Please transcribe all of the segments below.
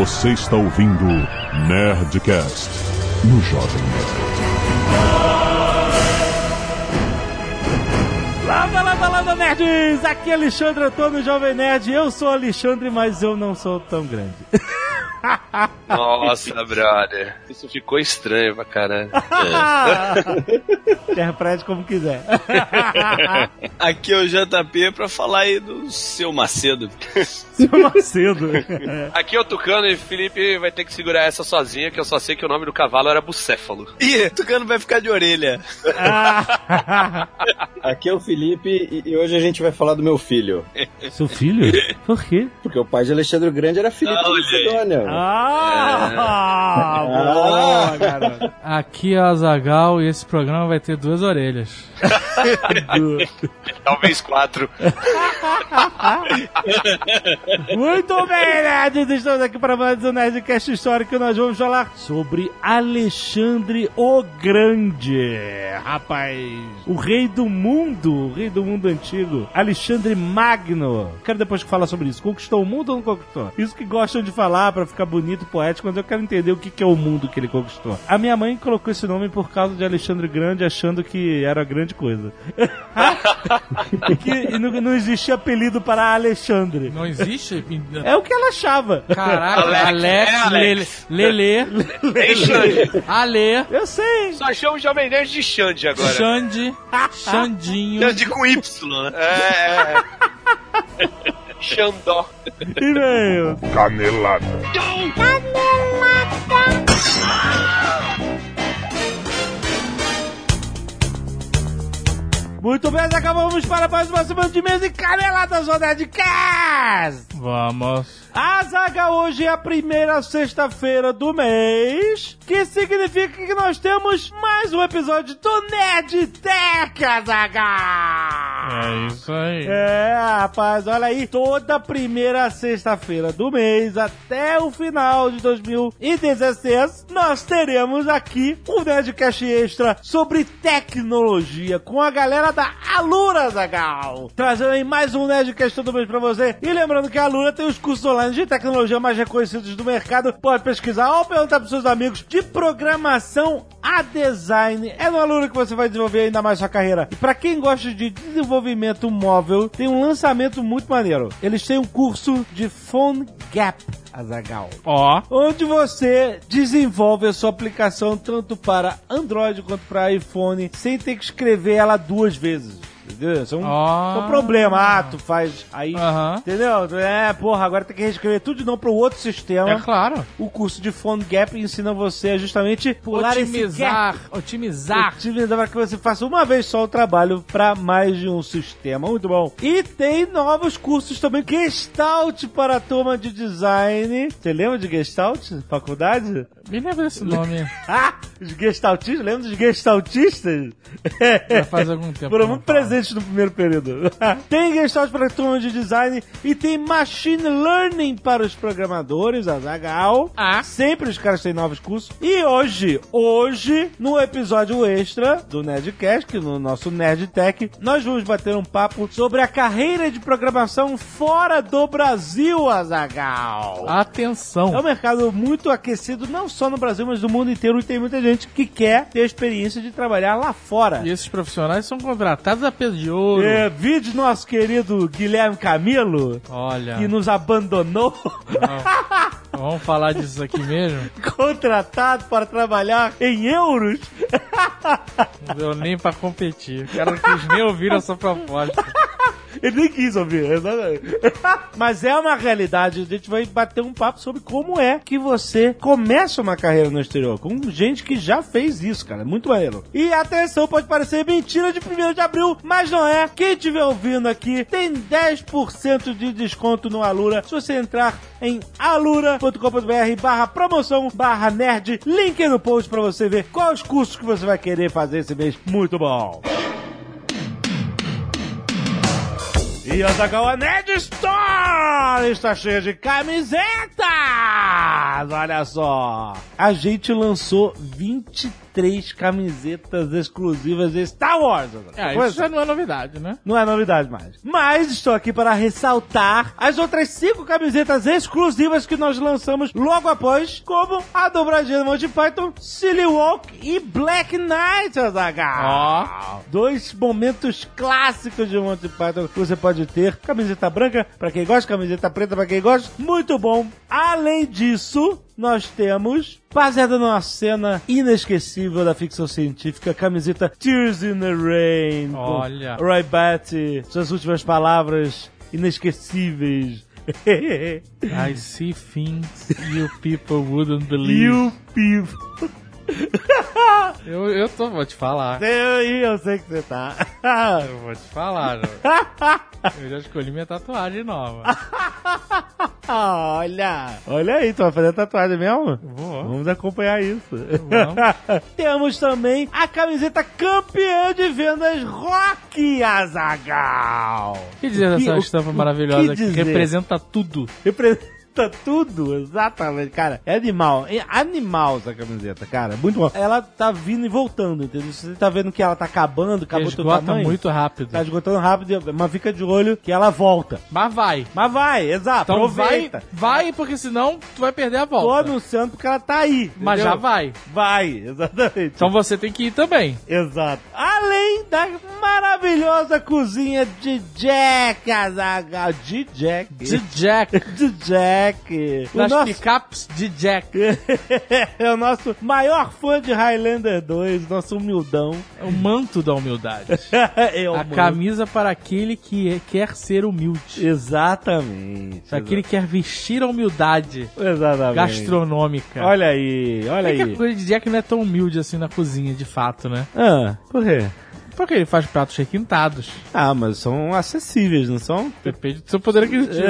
Você está ouvindo Nerdcast no Jovem Nerd. Landa, landa, landa, nerds! Aqui é Alexandre Antônio, Jovem Nerd. Eu sou Alexandre, mas eu não sou tão grande. Nossa, brother. Isso ficou estranho pra caralho. Interprete como quiser. Aqui é o JP pra falar aí do seu Macedo. Seu Macedo. Aqui é o Tucano e Felipe vai ter que segurar essa sozinha, que eu só sei que o nome do cavalo era Bucéfalo. Ih, Tucano vai ficar de orelha. Aqui é o Felipe e hoje a gente vai falar do meu filho. Seu filho? Por quê? Porque o pai de Alexandre Grande era Felipe Ah, aí. Macedônia. Ah, boa, garoto. Aqui é o Azagal e esse programa vai ter duas orelhas. Talvez quatro. Muito bem, nerds! Estamos aqui para mais um Nerdcast Histórico e nós vamos falar sobre Alexandre o Grande. Rapaz, o rei do mundo, o rei do mundo antigo, Alexandre Magno. Quero depois que falar sobre isso. Conquistou o mundo ou não conquistou? Isso que gostam de falar para ficar bonito e poético, mas eu quero entender o que que é o mundo que ele conquistou. A minha mãe colocou esse nome por causa de Alexandre Grande, achando que era grande coisa. que não, não existia apelido para Alexandre. Não existe? É o que ela achava. Caraca, Alex, Alex, é Alex. Lele, Lele, Xande. Ale, Eu sei. Só chama o Jovem Nerd de Xande agora. Xande, Xandinho. Xande com Y, né? É, é. Xandó. E-mail. Canelada. Muito bem, acabamos para mais uma semana de mesa e caneladas do Nerdcast. Vamos. A zaga hoje é a primeira sexta-feira do mês, que significa que nós temos mais um episódio do Nerd Tech, Azaga. É isso aí. É, rapaz, olha aí, toda primeira sexta-feira do mês até o final de 2016, nós teremos aqui um Nerdcast Extra sobre tecnologia com a galera da Alura, Zagal. Trazendo aí mais um Nerdcast todo mês pra você. E lembrando que a Alura tem os cursos online de tecnologia mais reconhecidos do mercado. Pode pesquisar ou perguntar pros seus amigos de programação a design. É no Alura que você vai desenvolver ainda mais sua carreira. E pra quem gosta de desenvolvimento móvel, tem um lançamento muito maneiro. Eles têm um curso de Phone Gap. Azagal. Ó, Onde você desenvolve a sua aplicação tanto para Android quanto para iPhone sem ter que escrever ela duas vezes. Entendeu? Isso é um, Ah. é problema. Ah, tu faz aí. Entendeu? É, porra, agora tem que reescrever tudo de novo pro outro sistema. é claro. O curso de Phone Gap ensina você a justamente pular Otimizar, esse gap. otimizar. Otimizar para que você faça uma vez só o trabalho para mais de um sistema. Muito bom. E tem novos cursos também. Gestalt para a turma de design. Você lembra de Gestalt? Faculdade? Me lembra desse nome. Ah! Os gestaltistas? Lembra dos gestaltistas? Já faz algum tempo. Foram eu muito falo. Presentes no primeiro período. tem Gestalt para a turma de design e tem Machine Learning para os programadores, a Zagal. Ah. Sempre os caras têm novos cursos. E hoje, hoje, no episódio extra do Nerdcast, que no nosso Nerd Tech, nós vamos bater um papo sobre a carreira de programação fora do Brasil, Azagal. É um Atenção. mercado muito aquecido, não só no Brasil, mas no mundo inteiro. E tem muita gente que quer ter a experiência de trabalhar lá fora. E esses profissionais são contratados a peso de ouro. É, vídeo nosso querido Guilherme Camilo, Olha, que nos abandonou, vamos falar disso aqui mesmo? contratado para trabalhar em euros. Não deu nem pra competir. O cara não quis nem ouvir a sua proposta. Ele nem quis ouvir, exatamente. Mas é uma realidade. A gente vai bater um papo sobre como é que você começa uma carreira no exterior. Com gente que já fez isso, cara. Muito maneiro. E atenção, pode parecer mentira de 1 de abril, mas não é. Quem estiver ouvindo aqui tem 10% de desconto no Alura. Se você entrar em alura.com.br barra promoção barra nerd. Link no post pra você ver quais cursos que você vai querer fazer esse mês. Muito bom. E a Zagawa Nerd Store está cheia de camisetas! Olha só! A gente lançou 23 três camisetas exclusivas de Star Wars. É, isso já não é novidade, né? não é novidade mais. Mas estou aqui para ressaltar as outras cinco camisetas exclusivas que nós lançamos logo após, como a dobradinha do Monty Python, Silly Walk e Black Knight, Azaghal. Dois momentos clássicos de Monty Python que você pode ter. Camiseta branca para quem gosta, camiseta preta para quem gosta. Muito bom. Além disso, nós temos, baseada numa cena inesquecível da ficção científica, camiseta Tears in the Rain. Olha. Roy Batty, suas últimas palavras inesquecíveis. I see things you people wouldn't believe. you people. Eu, eu tô, vou te falar. Eu, eu sei que você tá. Eu vou te falar, Jô. Eu já escolhi minha tatuagem nova. Olha! Olha aí, tu vai fazer tatuagem mesmo? Vou. Vamos acompanhar isso. Vamos. Temos também a camiseta campeã de vendas Rock Azagal. O que dizer dessa estampa maravilhosa que que, representa tudo? Representa tudo, exatamente, cara. É animal, é animal essa camiseta, cara. Muito bom. Ela tá vindo e voltando, entendeu? Você tá vendo que ela tá acabando, acabou esgota tamanho. muito rápido. Tá esgotando rápido, mas fica de olho que ela volta. Mas vai. Mas vai, exato. Então vai, aproveita. vai, porque senão tu vai perder a Tô volta. anunciando porque ela tá aí. Mas entendeu? já vai. Vai, exatamente. Então você tem que ir também. Exato. Além da maravilhosa cozinha de Jack Azaghal. De Jack. De Jack. De Jack. O Das nosso, picapes de Jack. é o nosso maior fã de Highlander 2, nosso humildão. O manto da humildade. é a mano. camisa para aquele que é- quer ser humilde. Exatamente. Para aquele que quer vestir a humildade Exatamente. gastronômica. Olha aí, olha É que a aí. coisa de Jack não é tão humilde assim na cozinha, de fato, né? Ah, por quê? Porque ele faz pratos requintados. Ah, mas são acessíveis, não são? Depende do seu poder aquisitivo.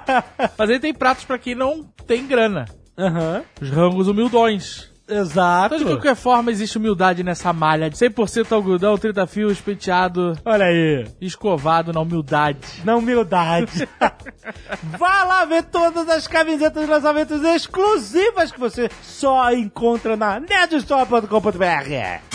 Mas ele tem pratos pra quem não tem grana. Aham. Os rangos humildões. Exato. Então, de qualquer forma, existe humildade nessa malha de 100% algodão, 30 fios, penteado, Olha aí. escovado na humildade. Na humildade. Vá lá ver todas as camisetas de lançamentos exclusivas que você só encontra na nerdstore.com.br.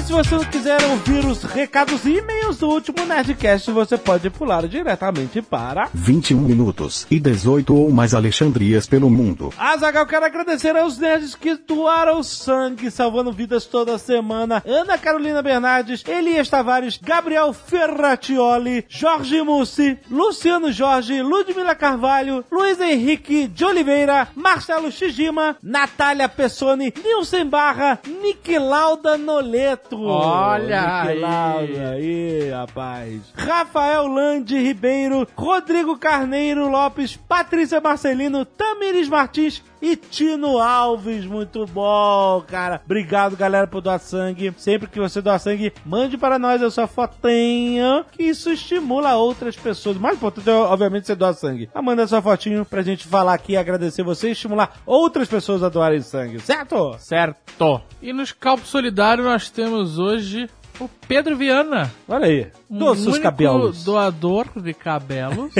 E se você não quiser ouvir os recados e e-mails do último Nerdcast, você pode pular diretamente para 21 minutos e 18 ou mais Alexandrias pelo mundo. Azagal, quero agradecer aos nerds que doaram sangue, salvando vidas toda semana. Ana Carolina Bernardes, Elias Tavares, Gabriel Ferratioli, Jorge Mussi, Luciano Jorge, Ludmila Carvalho, Luiz Henrique de Oliveira, Marcelo Shijima, Natália Pessoni, Nilson Barra, Nick Lauda Noleto. Olha aí. Aí, rapaz. Rafael Lande Ribeiro, Rodrigo Carneiro Lopes, Patrícia Marcelino, Tamires Martins e Tino Alves. Muito bom, cara. Obrigado, galera, por doar sangue. Sempre que você doar sangue, mande para nós a sua fotinha, que isso estimula outras pessoas. O mais importante é, obviamente, você doar sangue. Mas manda a sua fotinho pra gente falar aqui, agradecer você e estimular outras pessoas a doarem sangue, certo? Certo. E nos Calpos Solidário nós temos hoje o Pedro Viana. Olha aí. Um Doa seus único cabelos. doador de cabelos.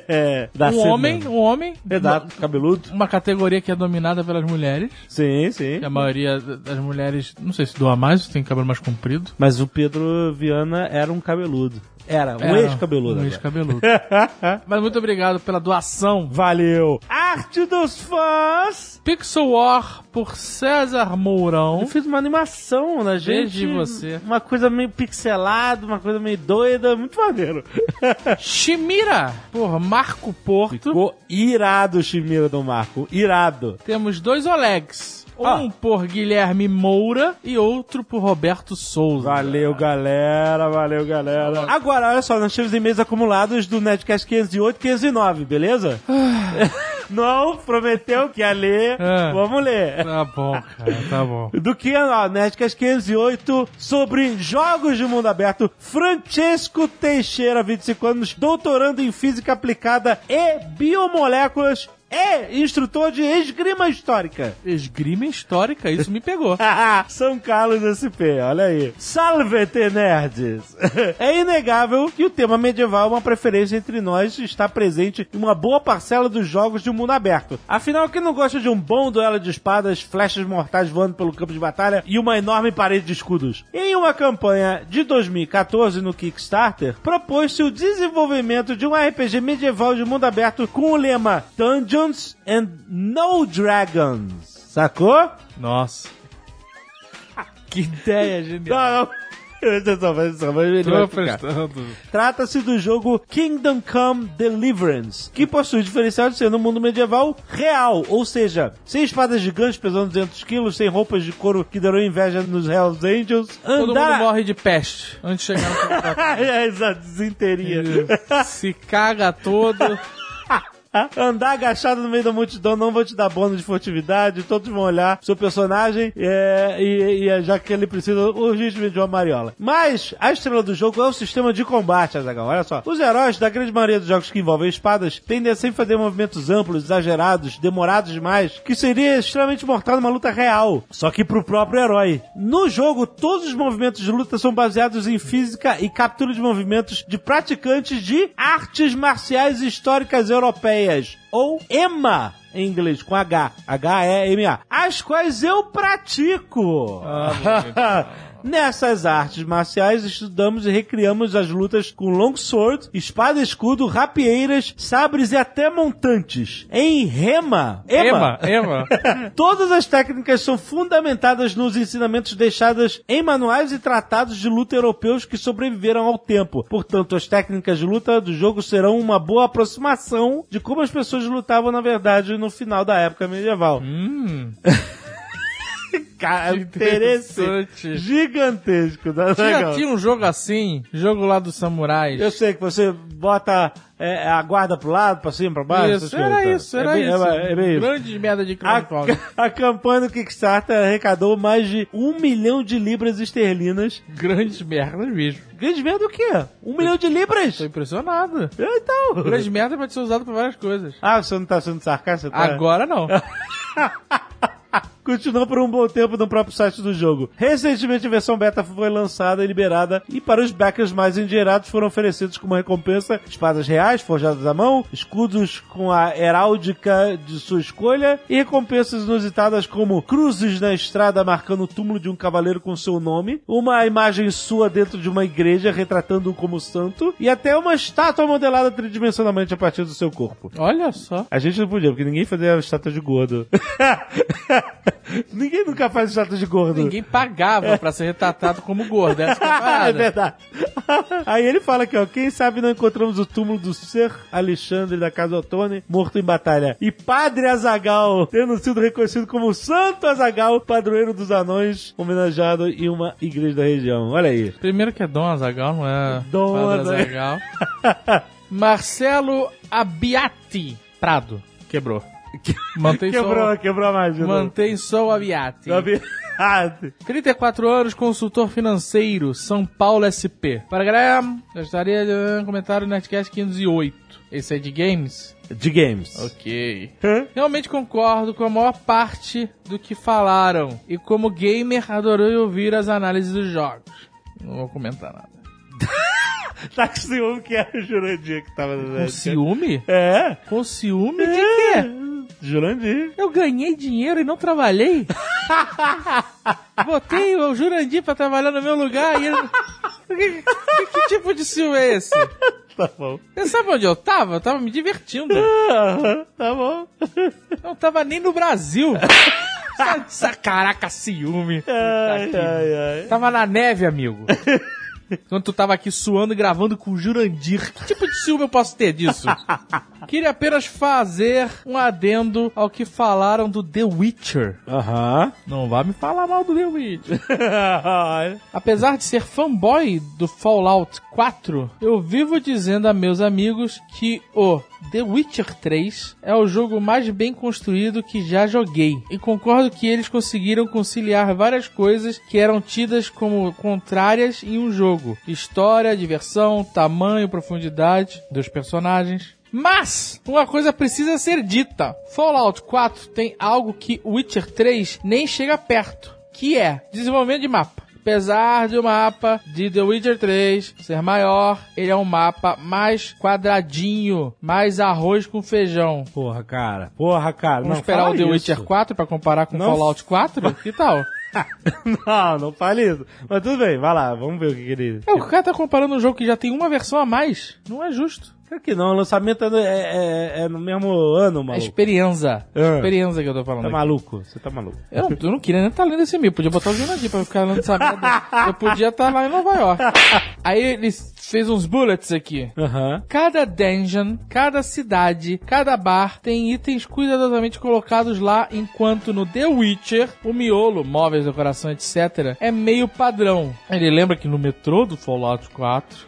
da um homem, um homem. Exato, cabeludo. Uma categoria que é dominada pelas mulheres. Sim, sim. Que a maioria das mulheres, não sei se doa mais, tem cabelo mais comprido. Mas o Pedro Viana era um cabeludo. Era, um ex-cabeludo. Um ex-cabeludo. Mas muito obrigado pela doação. Valeu! Arte dos fãs! Pixel War por César Mourão. Eu fiz uma animação na gente. Desde você. Uma coisa meio pixelada, uma coisa meio doida, muito maneiro. Shimira por Marco Porto. Ficou irado o Chimira do Marco. Irado. Temos dois Olegs. Um Ah. por Guilherme Moura e outro por Roberto Souza. Valeu, galera. Valeu, galera. Agora, olha só, nós temos e-mails acumulados do Netcast 508 e 509, beleza? Não prometeu que ia ler. Ah. Vamos ler. Tá bom, cara, tá bom. Do que, ó, Nerdcast 508, sobre jogos de mundo aberto, Francesco Teixeira, 25 anos, doutorando em física aplicada e biomoléculas, e instrutor de esgrima histórica. Esgrima histórica, isso me pegou. São Carlos SP, olha aí. Salve-te, nerds! é inegável que o tema medieval é uma preferência entre nós e está presente em uma boa parcela dos jogos de mundo aberto. Afinal, quem não gosta de um bom duelo de espadas, flechas mortais voando pelo campo de batalha e uma enorme parede de escudos? Em uma campanha de 2014 no Kickstarter, propôs-se o desenvolvimento de um RPG medieval de mundo aberto com o lema Dungeons and No Dragons. Sacou? Nossa. Que ideia genial. Não, não. Trata-se do jogo Kingdom Come Deliverance, que possui o diferencial de ser no mundo medieval real, ou seja, sem espadas gigantes pesando 200 quilos, sem roupas de couro que deram inveja nos Hells Angels, Todo mundo andar... morre de peste antes de chegar no é, exato, desinteria. Se caga todo. Andar agachado no meio da multidão não vou te dar bônus de furtividade, todos vão olhar seu personagem é, e, e já que ele precisa urgentemente de uma mariola. Mas a estrela do jogo é o sistema de combate, Azaghal. Olha só. Os heróis da grande maioria dos jogos que envolvem espadas tendem a sempre fazer movimentos amplos, exagerados, demorados demais, que seria extremamente mortal numa luta real. Só que pro próprio herói. No jogo, todos os movimentos de luta são baseados em física e captura de movimentos de praticantes de artes marciais históricas europeias, ou EMA em inglês, com H. H-E-M-A. As quais eu pratico. Nessas artes marciais, estudamos e recriamos as lutas com longsword, espada e escudo, rapieiras, sabres e até montantes. Em Rema, Ema, Ema. Todas as técnicas são fundamentadas nos ensinamentos deixados em manuais e tratados de luta europeus que sobreviveram ao tempo. Portanto, as técnicas de luta do jogo serão uma boa aproximação de como as pessoas lutavam na verdade no final da época medieval. Hum, Cara, interesse interessante. gigantesco. Tá legal? tinha um jogo assim, jogo lá dos samurais. Eu sei que você bota é, a guarda pro lado, pra cima, pra baixo. Isso, coisas, era tá? isso, era é bem, isso. É, é bem isso. Grande merda de A, crowdfunding. a campanha do Kickstarter arrecadou mais de um milhão de libras esterlinas. Grandes merdas mesmo. Grande merda o quê? Um milhão de libras? Tô impressionado. Então. Grande merda pode ser usado pra várias coisas. Ah, você não tá sendo sarcástico? Tá? Agora não. Continuou por um bom tempo no próprio site do jogo. Recentemente a versão beta foi lançada e liberada e para os backers mais endinheirados foram oferecidos como recompensa espadas reais forjadas à mão, escudos com a heráldica de sua escolha e recompensas inusitadas como cruzes na estrada marcando o túmulo de um cavaleiro com seu nome, uma imagem sua dentro de uma igreja retratando-o como santo e até uma estátua modelada tridimensionalmente a partir do seu corpo. Olha só. A gente não podia, porque ninguém fazia estátua de gordo. ninguém nunca faz estátua de gordo. Ninguém pagava pra ser retratado como gordo. Essa que é a é parada. verdade. Aí ele fala aqui, ó. Quem sabe não encontramos o túmulo do Ser Alexandre da Casa Ottone, morto em batalha. E Padre Azagal, tendo sido reconhecido como Santo Azagal, padroeiro dos anões, homenageado em uma igreja da região. Olha aí. Primeiro que é Dom Azagal, não é Dom Padre. Azaghal. Marcelo Abiati Prado. Quebrou. Mantém Quebrou, só, quebrou a magia. mantém só o Abiati. Ah, 34 anos, consultor financeiro, São Paulo SP. Para galera, gostaria de um comentário no Nerdcast 508. Esse é de games? de games. Ok. Realmente concordo com a maior parte do que falaram. E como gamer, adorei ouvir as análises dos jogos. Não vou comentar nada. Tá com ciúme que era o Jurandir que tava Com ciúme? É. Com ciúme de quê? Jurandir. Eu ganhei dinheiro e não trabalhei? Botei o Jurandir pra trabalhar no meu lugar e ele... Que, que- que tipo de ciúme é esse? Tá bom. Você sabe onde eu tava? Eu tava me divertindo. Aham, tá bom. Eu não tava nem no Brasil. Caraca, ciúme. Ai, ai, ai. Tava na neve, amigo. Quando tu tava aqui suando e gravando com o Jurandir. Que tipo de ciúme eu posso ter disso? Queria apenas fazer um adendo ao que falaram do The Witcher. Aham. Não vai me falar mal do The Witcher. Apesar de ser fanboy do Fallout 4, eu vivo dizendo a meus amigos que o The Witcher 3 é o jogo mais bem construído que já joguei. E concordo que eles conseguiram conciliar várias coisas que eram tidas como contrárias em um jogo: história, diversão, tamanho, profundidade dos personagens. Mas, uma coisa precisa ser dita. Fallout 4 tem algo que Witcher 3 nem chega perto, que é desenvolvimento de mapa. Apesar de o mapa de The Witcher 3 ser maior, ele é um mapa mais quadradinho, mais arroz com feijão. Porra, cara. Porra, cara. Vamos não esperar o The isso. Witcher 4 pra comparar com Não. Fallout 4? Que tal? não, não fale isso. Mas tudo bem, vai lá, vamos ver o que, que ele. É, o cara tá comparando um jogo que já tem uma versão a mais. Não é justo. Claro que não, o lançamento é, no- é- é- é no mesmo ano, É maluco. experiência. É. Experiência que eu tô falando. Tá aqui. maluco? Você tá maluco. Eu não, eu não queria nem estar lendo esse e-mail. Podia botar o Jurandir pra ficar lendo essa merda. Eu podia estar lá em Nova York. Aí ele fez uns bullets aqui. Aham. Cada dungeon, cada cidade, cada bar tem itens cuidadosamente colocados lá, enquanto no The Witcher, o miolo, móveis, decoração, etc., é meio padrão. Ele lembra que no metrô do Fallout 4,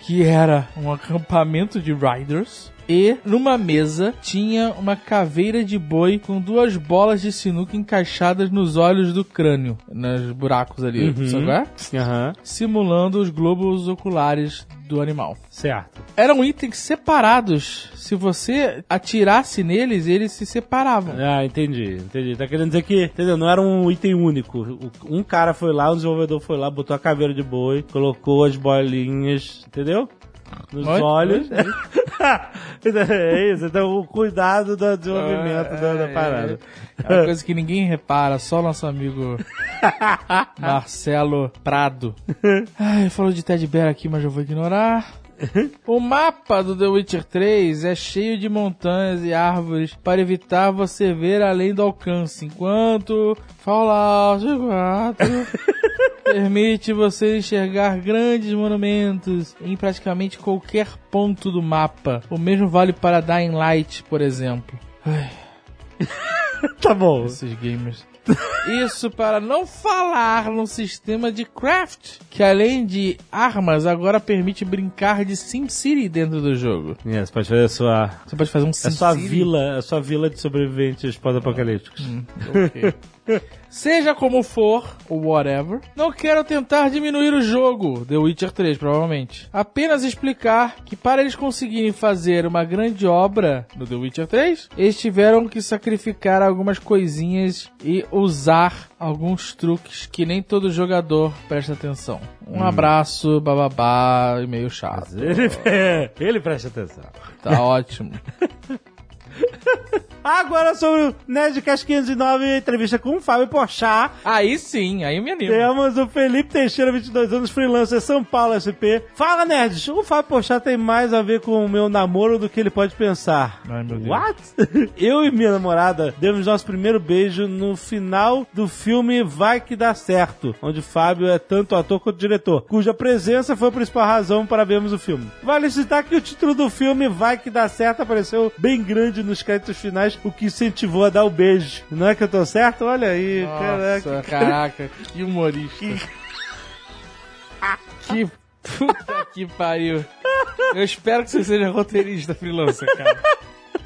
que era um acampamento de riders, e numa mesa tinha uma caveira de boi com duas bolas de sinuca encaixadas nos olhos do crânio, nos buracos ali, sabe? qual é? Aham. Simulando os globos oculares do animal Certo. eram itens separados. Se você atirasse neles, eles se separavam. Ah, entendi, entendi. Tá querendo dizer que, entendeu? Não era um item único. Um cara foi lá, um desenvolvedor foi lá, botou a caveira de boi, colocou as bolinhas, entendeu? Nos Oi? olhos. é isso, então o cuidado do desenvolvimento da, da parada. É uma coisa que ninguém repara, só nosso amigo Marcelo Prado. Ai, falou de Ted Bear aqui, mas eu vou ignorar. O mapa do The Witcher 3 é cheio de montanhas e árvores para evitar você ver além do alcance, enquanto Fallout 4 permite você enxergar grandes monumentos em praticamente qualquer ponto do mapa. O mesmo vale para Dying Light, por exemplo. Ai, Tá bom. esses gamers. Isso para não falar no sistema de craft, que além de armas, agora permite brincar de SimCity dentro do jogo. É, você pode fazer a sua, Você pode fazer um a SimCity. sua vila, a sua vila de sobreviventes pós-apocalípticos. Ok. Seja como for, ou whatever, não quero tentar diminuir o jogo The Witcher 3, provavelmente. Apenas explicar que para eles conseguirem fazer uma grande obra no The Witcher 3, eles tiveram que sacrificar algumas coisinhas e usar alguns truques que nem todo jogador presta atenção. Um abraço, bababá, e meio chato. Ele, ele presta atenção. Tá ótimo. Agora sobre o Nerdcast 509, entrevista com o Fábio Porchat. Aí sim, aí eu me animo. Temos o Felipe Teixeira, 22 anos, freelancer, São Paulo, SP. Fala, nerds! O Fábio Porchat tem mais a ver com o meu namoro do que ele pode pensar. Ai, meu Deus. What? Eu e minha namorada demos nosso primeiro beijo no final do filme Vai Que Dá Certo, onde Fábio é tanto ator quanto diretor, cuja presença foi a principal razão para vermos o filme. Vale citar que o título do filme Vai Que Dá Certo apareceu bem grande nos créditos finais, o que incentivou a dar o beijo. Não é que eu tô certo? Olha aí, caraca. Nossa, caraca, que humorista. que puta que pariu. Eu espero que você seja roteirista freelancer, cara.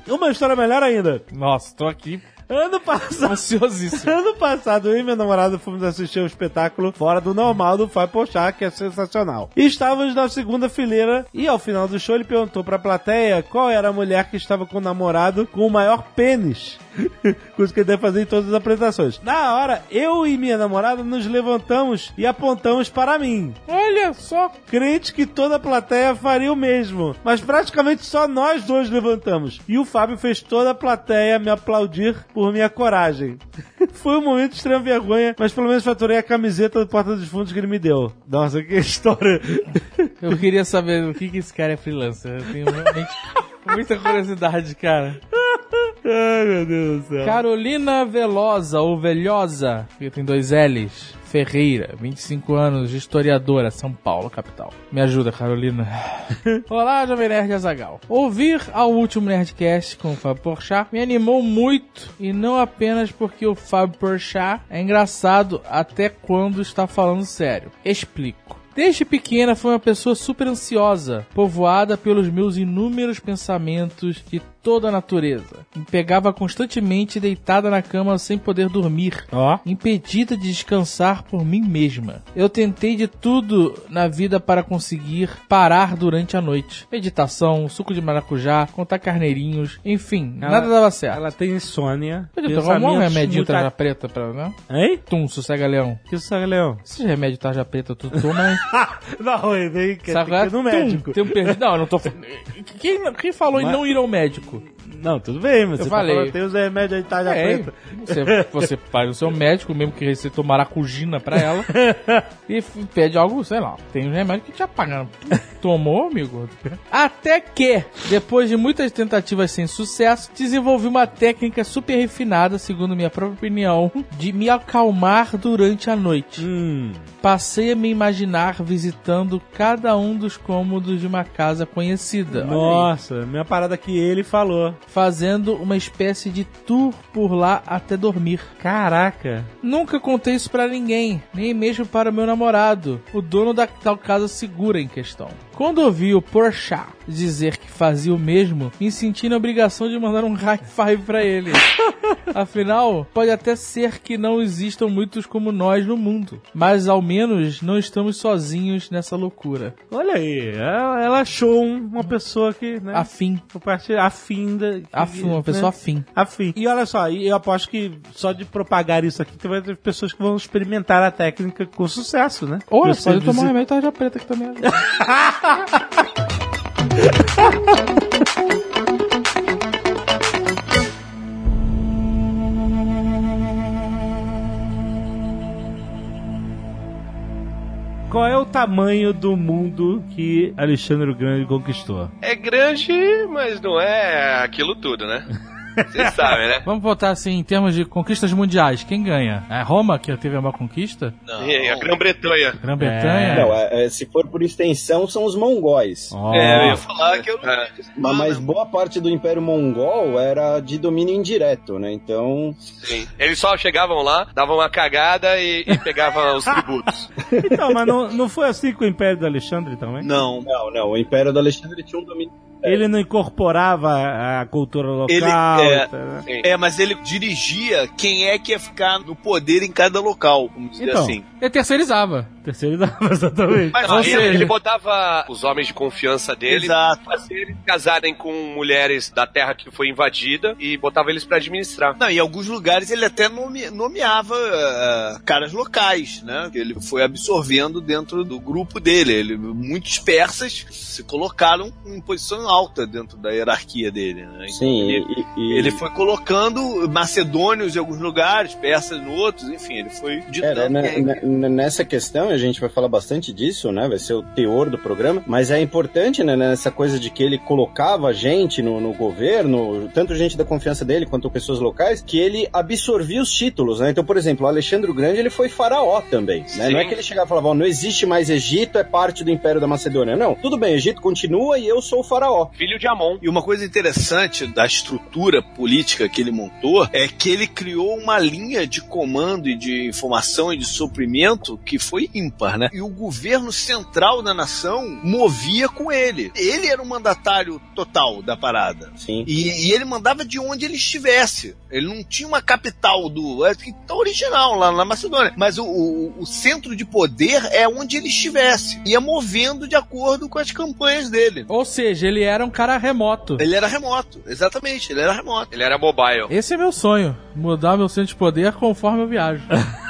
Uma história melhor ainda. Nossa, tô aqui Ano passado. ansiosíssimo. Ano passado, eu e minha namorada fomos assistir um espetáculo fora do normal do Fábio Pochá, que é sensacional. E estávamos na segunda fileira e ao final do show ele perguntou pra plateia qual era a mulher que estava com o namorado com o maior pênis. Coisa que ele deve fazer em todas as apresentações. Na hora, eu e minha namorada nos levantamos e apontamos para mim. Olha só. Crente que toda a plateia faria o mesmo. Mas praticamente só nós dois levantamos. E o Fábio fez toda a plateia me aplaudir por minha coragem. Foi um momento de extrema vergonha, mas pelo menos faturei a camiseta do Porta dos Fundos que ele me deu. Nossa, que história. Eu queria saber o que, que esse cara é freelancer. Eu tenho realmente muita curiosidade, cara. Ai, meu Deus do céu. Carolina Velosa, ou Velhosa, que tem dois L's. Ferreira, 25 anos, historiadora, São Paulo, capital. Me ajuda, Carolina. Olá, Jovem Nerd Azagal. Ouvir ao último Nerdcast com o Fábio Porchat me animou muito, e não apenas porque o Fábio Porchat é engraçado até quando está falando sério. Explico. Desde pequena fui uma pessoa super ansiosa, povoada pelos meus inúmeros pensamentos de toda a natureza. Me pegava constantemente deitada na cama sem poder dormir. Ó. Impedida de descansar por mim mesma. Eu tentei de tudo na vida para conseguir parar durante a noite. Meditação, suco de maracujá, contar carneirinhos, enfim, Ela- nada dava certo. Ela tem insônia. Podia tomar um remedinho muito tarja preta pra, né? Hein? Tum, sossega leão. Que sossega leão? Esses remédios tarja preta tu toma, Não, ele vem que sabe? tem que ir no Tum, médico. Tem um perdido. Não, eu não tô. Quem, quem falou em Mas- não ir ao médico? Chico. Não, tudo bem, mas Eu você falei. tá falando, tem os remédios aí, tarja É, preta. você, você faz o seu médico, mesmo que receitou maracujina pra ela, e pede algo, sei lá. Tem um remédio que te apaga. Tomou, amigo? Até que, depois de muitas tentativas sem sucesso, desenvolvi uma técnica super refinada, segundo minha própria opinião, de me acalmar durante a noite. Hum, Passei a me imaginar visitando cada um dos cômodos de uma casa conhecida. Nossa, minha parada que ele falou. Fazendo uma espécie de tour por lá até dormir. Caraca. Nunca contei isso pra ninguém, nem mesmo para o meu namorado, o dono da tal casa segura em questão. Quando ouvi o Porchat dizer que fazia o mesmo, me senti na obrigação de mandar um high five pra ele. Afinal, pode até ser que não existam muitos como nós no mundo, mas ao menos não estamos sozinhos nessa loucura. Olha aí, ela, ela achou um- uma pessoa que, né? Afim, compartilha- afim da. que- afim, uma né? pessoa afim. Afim. E olha só, eu aposto que só de propagar isso aqui, vai ter pessoas que vão experimentar a técnica com sucesso, né? Você pode tomar um remédio tarja preta aqui também. Qual é o tamanho do mundo que Alexandre o Grande conquistou? É grande, mas não é aquilo tudo, né? Vocês sabem, né? Vamos botar assim, em termos de conquistas mundiais, quem ganha? É Roma, que teve a maior conquista? E a Grã-Bretanha. Grã-Bretanha? Não, é- é, se for por extensão, são os mongóis. Ó, É, eu ia falar que eu não. É. Mas, mas boa parte do Império Mongol era de domínio indireto, né? Então, Sim. Eles só chegavam lá, davam uma cagada e, e pegavam os tributos. Então, mas não, não foi assim com o Império do Alexandre também? Não. não, não. O Império do Alexandre tinha um domínio. Ele não incorporava a cultura local. Ele- é, tal, né? É, mas ele dirigia quem é que ia ficar no poder em cada local, vamos dizer Então. assim. Ele terceirizava. Terceirizava, exatamente. Mas Ou seja- ele botava os homens de confiança dele Exato. fazer eles casarem com mulheres da terra que foi invadida e botava eles pra administrar. Não, em alguns lugares ele até nome- nomeava ah, caras locais, né? Ele foi absorvendo dentro do grupo dele. Ele, muitos persas se colocaram em posição alta dentro da hierarquia dele, né? Então, Sim, ele, e, e- ele foi colocando macedônios em alguns lugares, persas em outros, enfim, ele foi É, ditando né, quem- né, nessa questão, a gente vai falar bastante disso, né? Vai ser o teor do programa, mas é importante, né, nessa coisa de que ele colocava gente no, no governo, tanto gente da confiança dele quanto pessoas locais, que ele absorvia os títulos, né? Então, por exemplo, o Alexandre o Grande, ele foi faraó também, né? Não é que ele chegava e falava, ó, não existe mais Egito, é parte do Império da Macedônia. Não, tudo bem, Egito continua e eu sou o faraó. Filho de Amon. E uma coisa interessante da estrutura política que ele montou é que ele criou uma linha de comando e de informação e de suprimento que foi ímpar, né? E o governo central da nação movia com ele. Ele era o mandatário total da parada. Sim. E, e ele mandava de onde ele estivesse. Ele não tinha uma capital do. É que tá original lá na Macedônia. Mas o, o- o centro de poder é onde ele estivesse. Ia movendo de acordo com as campanhas dele. Ou seja, ele era um cara remoto. Ele era remoto, exatamente, ele era remoto. Ele era mobile. Esse é meu sonho. Mudar meu centro de poder conforme eu viajo.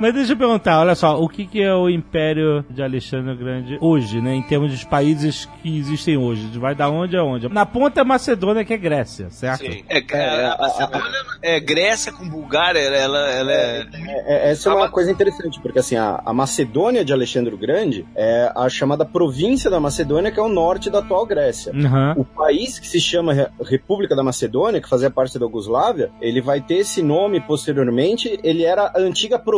Mas deixa eu perguntar, olha só, o que, que é o Império de Alexandre o Grande hoje, né? Em termos dos países que existem hoje. Vai da onde a onde? Na ponta é Macedônia, que é Grécia, certo? Sim. É, é, a Macedônia é Grécia com Bulgária, ela, ela é. É, essa é uma coisa interessante, porque assim, a, a Macedônia de Alexandre o Grande é a chamada província da Macedônia, que é o norte da atual Grécia. Uhum. O país que se chama Re- República da Macedônia, que fazia parte da Yugoslávia, ele vai ter esse nome posteriormente. Ele era a antiga província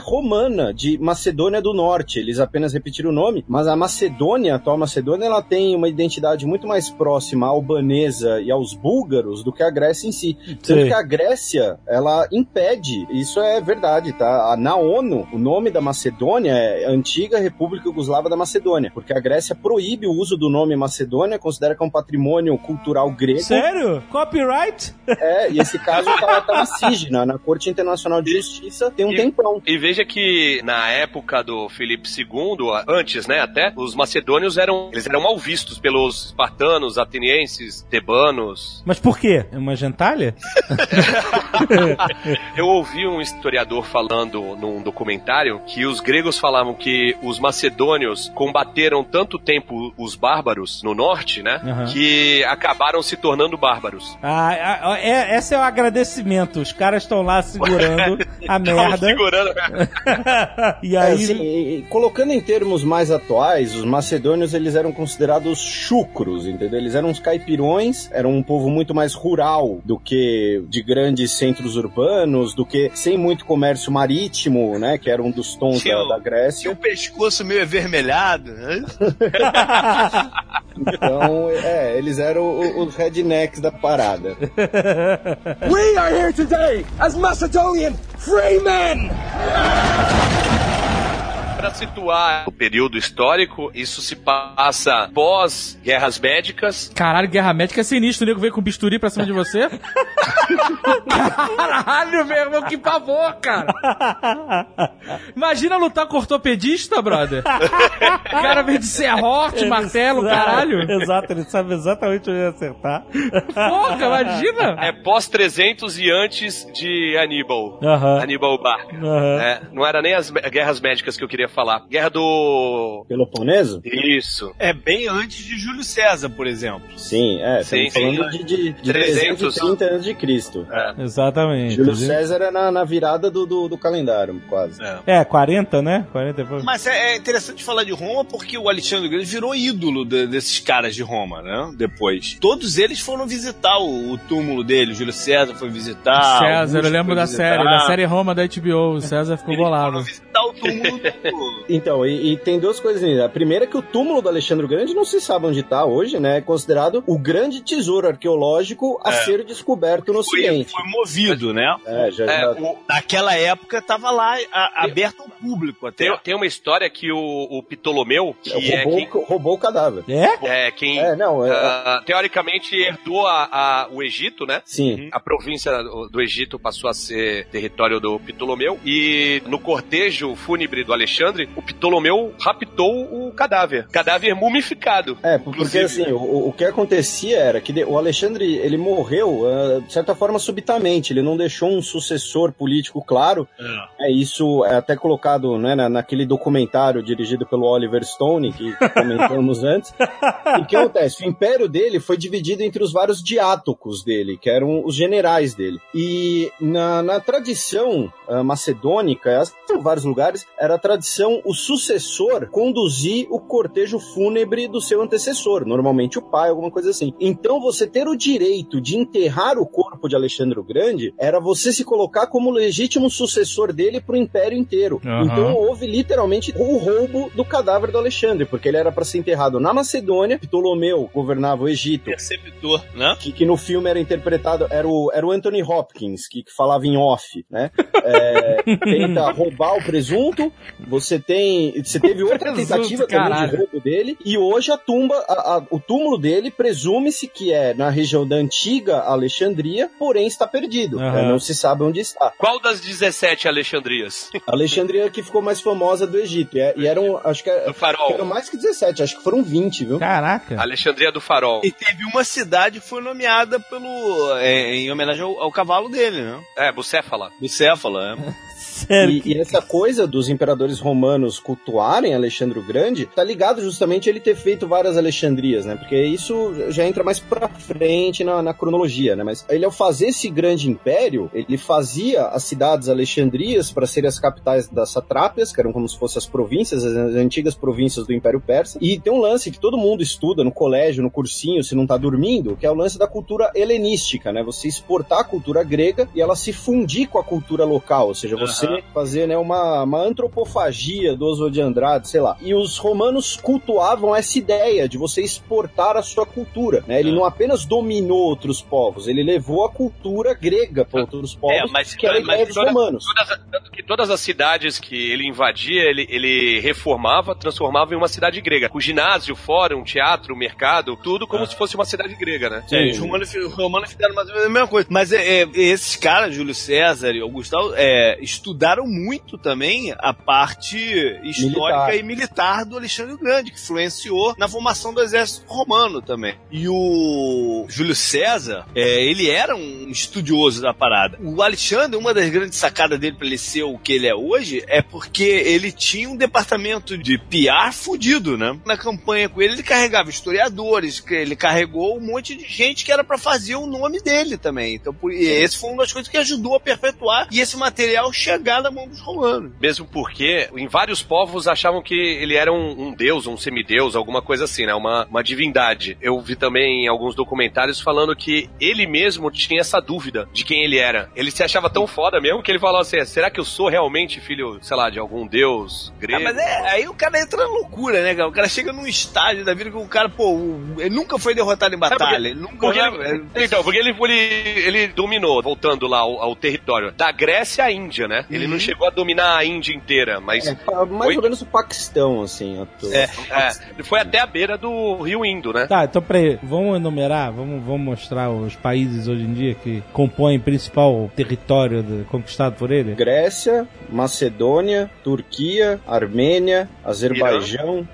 romana de Macedônia do Norte. Eles apenas repetiram o nome, mas a Macedônia, a atual Macedônia, ela tem uma identidade muito mais próxima à albanesa e aos búlgaros do que a Grécia em si. Tanto Sim. que a Grécia, ela impede, isso é verdade, tá? Na ONU, o nome da Macedônia é Antiga República Yugoslava da Macedônia, porque a Grécia proíbe o uso do nome Macedônia, considera que é um patrimônio cultural grego. Sério? Copyright? É, e esse caso tá, tá na CIG, na, na Corte Internacional de Justiça, tem um E- tempão. E veja que na época do Felipe II, antes, né, até, os macedônios eram, eles eram mal vistos pelos espartanos, atenienses, tebanos. Mas por quê? É uma gentalha? Eu ouvi um historiador falando num documentário que os gregos falavam que os macedônios combateram tanto tempo os bárbaros no norte, né, Aham. que acabaram se tornando bárbaros. Ah, ah, é, esse é o agradecimento. Os caras estão lá segurando a merda. Segurando. e É, aí. assim, e- e colocando em termos mais atuais, os macedônios eles eram considerados chucros, entendeu? Eles eram uns caipirões, eram um povo muito mais rural do que de grandes centros urbanos, do que sem muito comércio marítimo, né? Que era um dos tons Tinha da, da Tinha Grécia. o pescoço meio avermelhado, né? Então, é, eles eram o- os rednecks da parada. We are here today as Macedonian free men! Para situar o período histórico, isso se passa pós guerras médicas. Caralho, guerra médica é sinistro. O nego veio com bisturi pra cima de você. Caralho, meu irmão, que pavor, cara. Imagina lutar com ortopedista, brother. O cara veio de serrote, martelo, caralho. Exato, ele sabe exatamente onde acertar. Porra, imagina. É pós 300 e antes de Aníbal. Aníbal Barca. É, não era nem as guerras médicas que eu queria falar. Guerra do. Peloponeso? Isso. É bem antes de Júlio César, por exemplo. Sim, é, Sim, estamos sim. falando de, de, de 300. 330 anos de Cristo. Exatamente. Júlio César é na, na virada do, do, do calendário, quase. É, 40, né? 40 e pouco. Mas é, é interessante falar de Roma porque o Alexandre Grande virou ídolo de- desses caras de Roma, né? Depois. Todos eles foram visitar o, o túmulo dele. O Júlio César foi visitar. César, Augusto eu lembro foi da visitar. série, da série Roma da HBO. O César ficou Eles bolado. foram visitar o túmulo do... Então, e, e tem duas coisas ainda. A primeira é que o túmulo do Alexandre o Grande não se sabe onde está hoje, né? É considerado o grande tesouro arqueológico a ser descoberto no Foi, Ocidente. foi movido, né? É, já, É, já- o- Naquela época tava lá a- aberto ao público até. tem, tem uma história que o, o Ptolomeu, que é roubou, quem, roubou o cadáver. É? é quem É, não, é, ah, teoricamente herdou a, a- o Egito, né? sim. A província do do Egito passou a ser território do Ptolomeu e no cortejo fúnebre do Alexandre, o Ptolomeu raptou o cadáver. Cadáver mumificado. É, porque Inclusive. assim, o, o que acontecia era que o Alexandre, ele morreu, ah, de certa forma, subitamente. Ele não deixou um sucessor político claro. É, isso é até colocado né, na- naquele documentário dirigido pelo Oliver Stone, que comentamos antes. E o que acontece? O império dele foi dividido entre os vários diátocos dele, que eram os generais dele. E na, na tradição ah, macedônica, em vários lugares, era a tradição o sucessor conduzir o cortejo fúnebre do seu antecessor, normalmente o pai, alguma coisa assim. Então você ter o direito de enterrar o corpo de Alexandre o Grande era você se colocar como legítimo sucessor dele pro império inteiro. Aham. Então houve literalmente o roubo do cadáver do Alexandre, porque ele era para ser enterrado na Macedônia, Ptolomeu governava o Egito, Perceptor, né? que, que no filme era interpretado, era o, era o Anthony Hopkins, que, que falava em off, né? É, tenta roubar o presunto, você tem, você teve outra Presunto, tentativa também de roubo dele, e hoje a tumba, a- a- o túmulo dele presume-se que é na região da antiga Alexandria, porém está perdido, né? não se sabe onde está. Qual das 17 Alexandrias? Alexandria que ficou mais famosa do Egito, e, é- e eram, acho que, Do eram Farol. mais que 17, acho que foram 20, viu? Caraca. Alexandria do Farol. E teve uma cidade que foi nomeada pelo é, em homenagem ao, ao cavalo dele, né? É, Bucéfala. Bicéfala, né? E, e essa coisa dos imperadores romanos cultuarem Alexandre o Grande tá ligado justamente a ele ter feito várias Alexandrias, né? Porque isso já entra mais pra frente na, na cronologia, né? Mas ele, ao fazer esse grande império, ele fazia as cidades Alexandrias para serem as capitais das satrápias, que eram como se fossem as províncias, as antigas províncias do Império Persa. E tem um lance que todo mundo estuda no colégio, no cursinho, se não tá dormindo, que é o lance da cultura helenística, né? Você exportar a cultura grega e ela se fundir com a cultura local, ou seja, você que fazer né, uma, uma antropofagia do Oswald de Andrade, sei lá. E os romanos cultuavam essa ideia de você exportar a sua cultura. Né? Ele É. não apenas dominou outros povos, ele levou a cultura grega para outros povos, É, mas- que era a ideia dos toda- romanos. Todas, tanto que todas as cidades que ele invadia, ele, ele reformava, transformava em uma cidade grega. O ginásio, o fórum, o teatro, o mercado, tudo como se fosse uma cidade grega, né? É, os romanos, os romanos fizeram mais ou menos a mesma coisa. Mas é, é, esses caras, Júlio César e Augustão, é, estudaram muito também a parte histórica Militar. e militar do Alexandre o Grande, que influenciou na formação do exército romano também. E o Júlio César, é, ele era um estudioso da parada. O Alexandre, uma das grandes sacadas dele para ele ser o que ele é hoje, é porque ele tinha um departamento de PR fudido, né? Na campanha com ele, ele carregava historiadores, que ele carregou um monte de gente que era para fazer o nome dele também. Então, por, e esse foi uma das coisas que ajudou a perpetuar e esse material chegar na mão dos romanos. Mesmo porque em vários povos achavam que ele era um, um deus, um semideus, alguma coisa assim, né? Uma, uma divindade. Eu vi também em alguns documentários falando que ele mesmo tinha essa dúvida de quem ele era. Ele se achava tão foda mesmo que ele falou assim: será que eu sou realmente filho, sei lá, de algum deus grego? Ah, mas é, aí o cara entra na loucura, né, cara? O cara chega num estágio da vida que o cara, pô, ele nunca foi derrotado em batalha. ele nunca Porque ele, então, porque ele, ele, ele dominou, voltando lá ao, ao território, da Grécia à Índia, né? Ele não chegou a dominar a Índia inteira, mas É, mais Oi? ou menos o Paquistão, assim. to- É. é, ele foi até a beira do rio Indo, né? Tá, então peraí, vamos enumerar, vamos, vamos mostrar os países hoje em dia que compõem o principal território do- conquistado por ele? Grécia, Macedônia, Turquia, Armênia, Azerbaijão, Irã,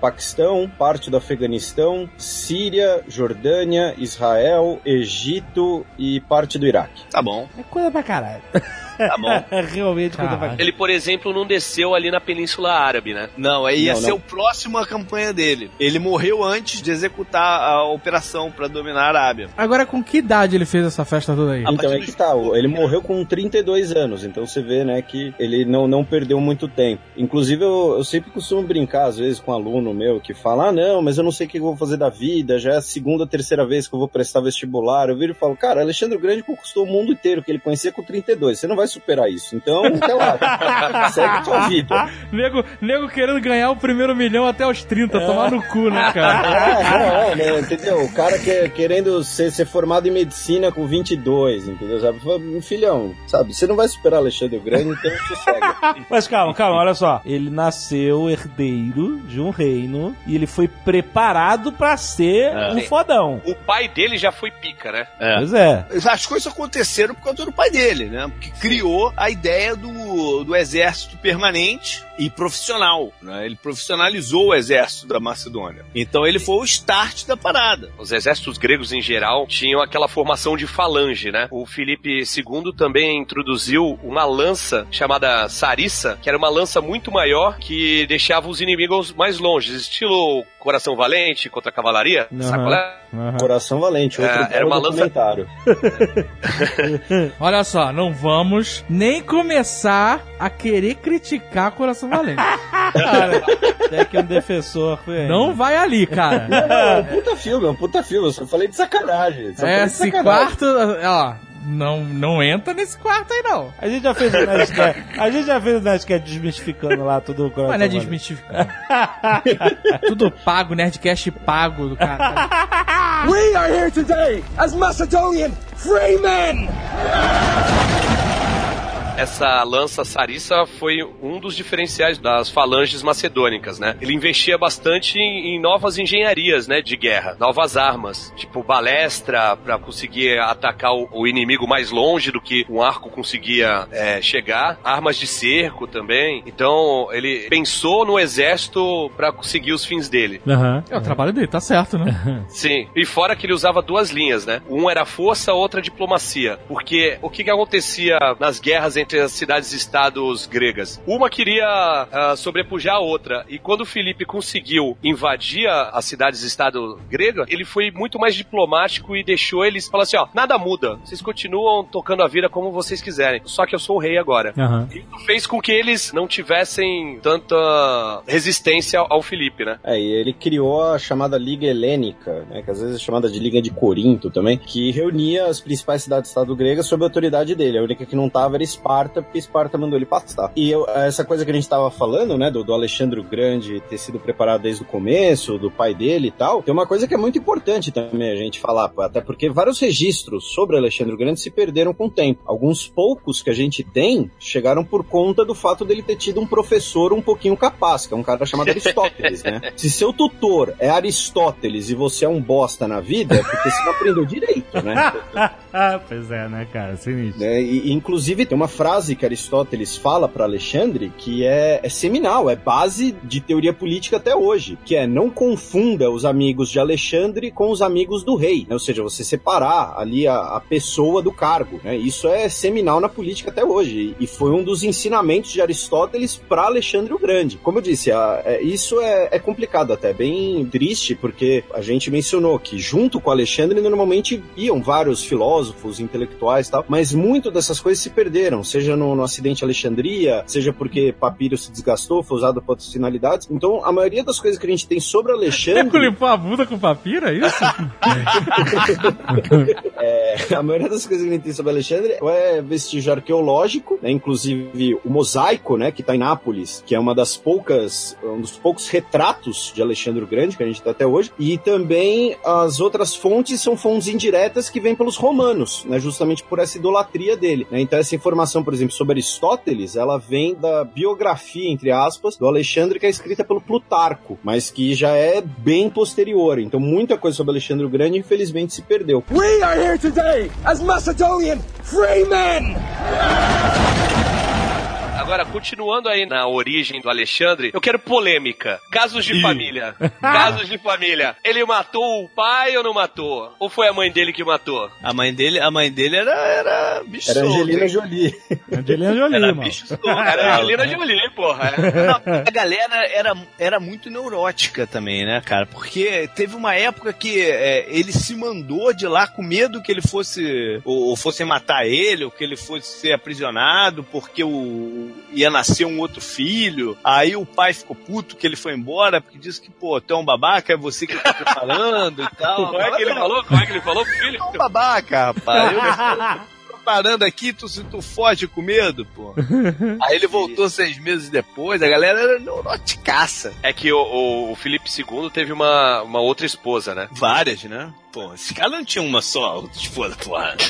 Paquistão, parte do Afeganistão, Síria, Jordânia, Israel, Egito e parte do Iraque. Tá bom, É coisa pra caralho. tá bom. É realmente coisa pra caralho. Ele, por exemplo, não desceu ali na Península Árabe, né? Não, aí ia Não, ser não. o próximo a campanha dele. Ele morreu antes de executar a operação pra dominar a Arábia. Agora, com que idade ele fez essa festa toda aí? A Então é que tá, ele morreu com 32 anos, então você vê, né, que ele não, não perdeu muito tempo. Inclusive, eu, eu sempre costumo brincar, às vezes, com um aluno meu que fala, ah, não, mas eu não sei o que eu vou fazer da vida, já é a segunda, terceira vez que eu vou prestar vestibular. Eu viro e falo, cara, Alexandre o Grande conquistou o mundo inteiro, que ele conhecia com 32, você não vai superar isso. Então, relaxa, segue sua vida. Nego, nego querendo ganhar o primeiro milhão até os 30, tomar no cu, né, cara? É, não, é, né, entendeu? O cara que, querendo ser, ser formado em medicina com 22, entendeu? Sabe? Filhão, sabe? Você não vai superar Alexandre o Grande, então sossega. Mas calma, calma, olha só. Ele nasceu herdeiro de um reino e ele foi preparado pra ser um fodão. O pai dele já foi pica, né? Pois é. As coisas aconteceram por conta do pai dele, né? Porque criou a ideia do, do exército permanente e profissional. Né? Ele profissionalizou o exército da Macedônia. Então ele foi o start da parada. Os exércitos gregos em geral tinham aquela formação de falange, né? O Felipe II também introduziu uma lança chamada sarissa, que era uma lança muito maior que deixava os inimigos mais longe, estilo coração valente contra a cavalaria. Aham. Sabe qual é? Aham. Coração Valente, outro É, era uma lança-. Olha só, não vamos nem começar a querer criticar Coração Valente. Cara, até que um defensor foi. Não vai ali, cara. Não, não, é um puta filme, é um puta filme. Eu só falei de sacanagem. Só falei de Esse sacanagem. quarto, ó, não, não entra nesse quarto aí, não. A gente já fez o Nerdcast. A gente já fez o Nerdcast desmistificando lá tudo. Mas não é desmistificando. Tudo pago, Nerdcast pago do cara. We are here today as Macedonian free men! Essa lança sarissa foi um dos diferenciais das falanges macedônicas, né? Ele investia bastante em, em novas engenharias, né, de guerra, novas armas, tipo balestra para conseguir atacar o, o inimigo mais longe do que um arco conseguia é, chegar, armas de cerco também. Então ele pensou no exército para conseguir os fins dele. Aham. É o trabalho dele, tá certo, né? Sim. E fora que ele usava duas linhas, né? Um era força, outra diplomacia. Porque o que, que acontecia nas guerras entre as cidades-estados gregas? Uma queria ah, sobrepujar a outra. E quando o Felipe conseguiu invadir as cidades-estado grega, ele foi muito mais diplomático e deixou eles falar assim: ó, nada muda. Vocês continuam tocando a vida como vocês quiserem. Só que eu sou o rei agora. Aham. Isso fez com que eles não tivessem tanta resistência ao Felipe, né? É, e ele criou a chamada Liga Helênica, né, que às vezes é chamada de Liga de Corinto também, que reunia as principais cidades-estado gregas sob a autoridade dele. A única que não tava era Esparta, Esparta, porque Esparta mandou ele passar. E eu, essa coisa que a gente tava falando, né, do, do Alexandre o Grande ter sido preparado desde o começo, do pai dele e tal, tem uma coisa que é muito importante também a gente falar, até porque vários registros sobre Alexandre o Grande se perderam com o tempo. Alguns poucos que a gente tem chegaram por conta do fato dele ter tido um professor um pouquinho capaz, que é um cara chamado Aristóteles, né? Se seu tutor é Aristóteles e você é um bosta na vida, é porque você não aprendeu direito, né? pois é, né, cara? Sinistro. É, e, inclusive, tem uma frase que Aristóteles fala para Alexandre que é, é, seminal, é base de teoria política até hoje, que é não confunda os amigos de Alexandre com os amigos do rei, né? ou seja, você separar ali a, a pessoa do cargo. Né? Isso é seminal na política até hoje e foi um dos ensinamentos de Aristóteles para Alexandre o Grande. Como eu disse, a, é, isso é, é complicado até, bem triste, porque a gente mencionou que junto com Alexandre normalmente iam vários filósofos, intelectuais e tal, mas muito dessas coisas se perderam, seja no, no acidente Alexandria, seja porque papiro se desgastou, foi usado para outras finalidades. Então, a maioria das coisas que a gente tem sobre Alexandre. É limpar a bunda com papiro, é isso? é, a maioria das coisas que a gente tem sobre Alexandre é vestígio arqueológico, né? inclusive o mosaico, né, que está em Nápoles, que é uma das poucas, um dos poucos retratos de Alexandre o Grande que a gente tem até hoje, e também as outras fontes são fontes indiretas que vêm pelos romanos, né, justamente por essa idolatria dele. Né? Então essa informação, por exemplo, sobre Aristóteles, ela vem da biografia, entre aspas, do Alexandre que é escrita pelo Plutarco, mas que já é bem posterior. Então muita coisa sobre Alexandre o Grande, infelizmente, se perdeu. We are here today as Macedonian free men! Agora, continuando aí na origem do Alexandre, eu quero polêmica. Casos de família. Casos de família. Ele matou o pai ou não matou? Ou foi a mãe dele que matou? A mãe dele, a mãe dele era, era bicho Era Angelina? Jolie. Angelina Jolie, Era mano. bicho solto. Era a Angelina Jolie, porra. A galera era, era muito neurótica também, né, cara? Porque teve uma época que é, ele se mandou de lá com medo que ele fosse. Ou, ou fosse matar ele, ou que ele fosse ser aprisionado, porque o, ia nascer um outro filho. Aí o pai ficou puto que ele foi embora, porque disse que, pô, tu é um babaca, é você que tá preparando e tal. Como é que ele falou? Como é que ele falou pro filho? É um babaca, rapaz. Eu, preparando aqui, tu, tu foge com medo, pô. Aí ele voltou seis meses depois, a galera era neuroticaça. É que o, o Felipe II teve uma, uma outra esposa, né? Várias, né? Pô, esse cara não tinha uma só esposa, porra.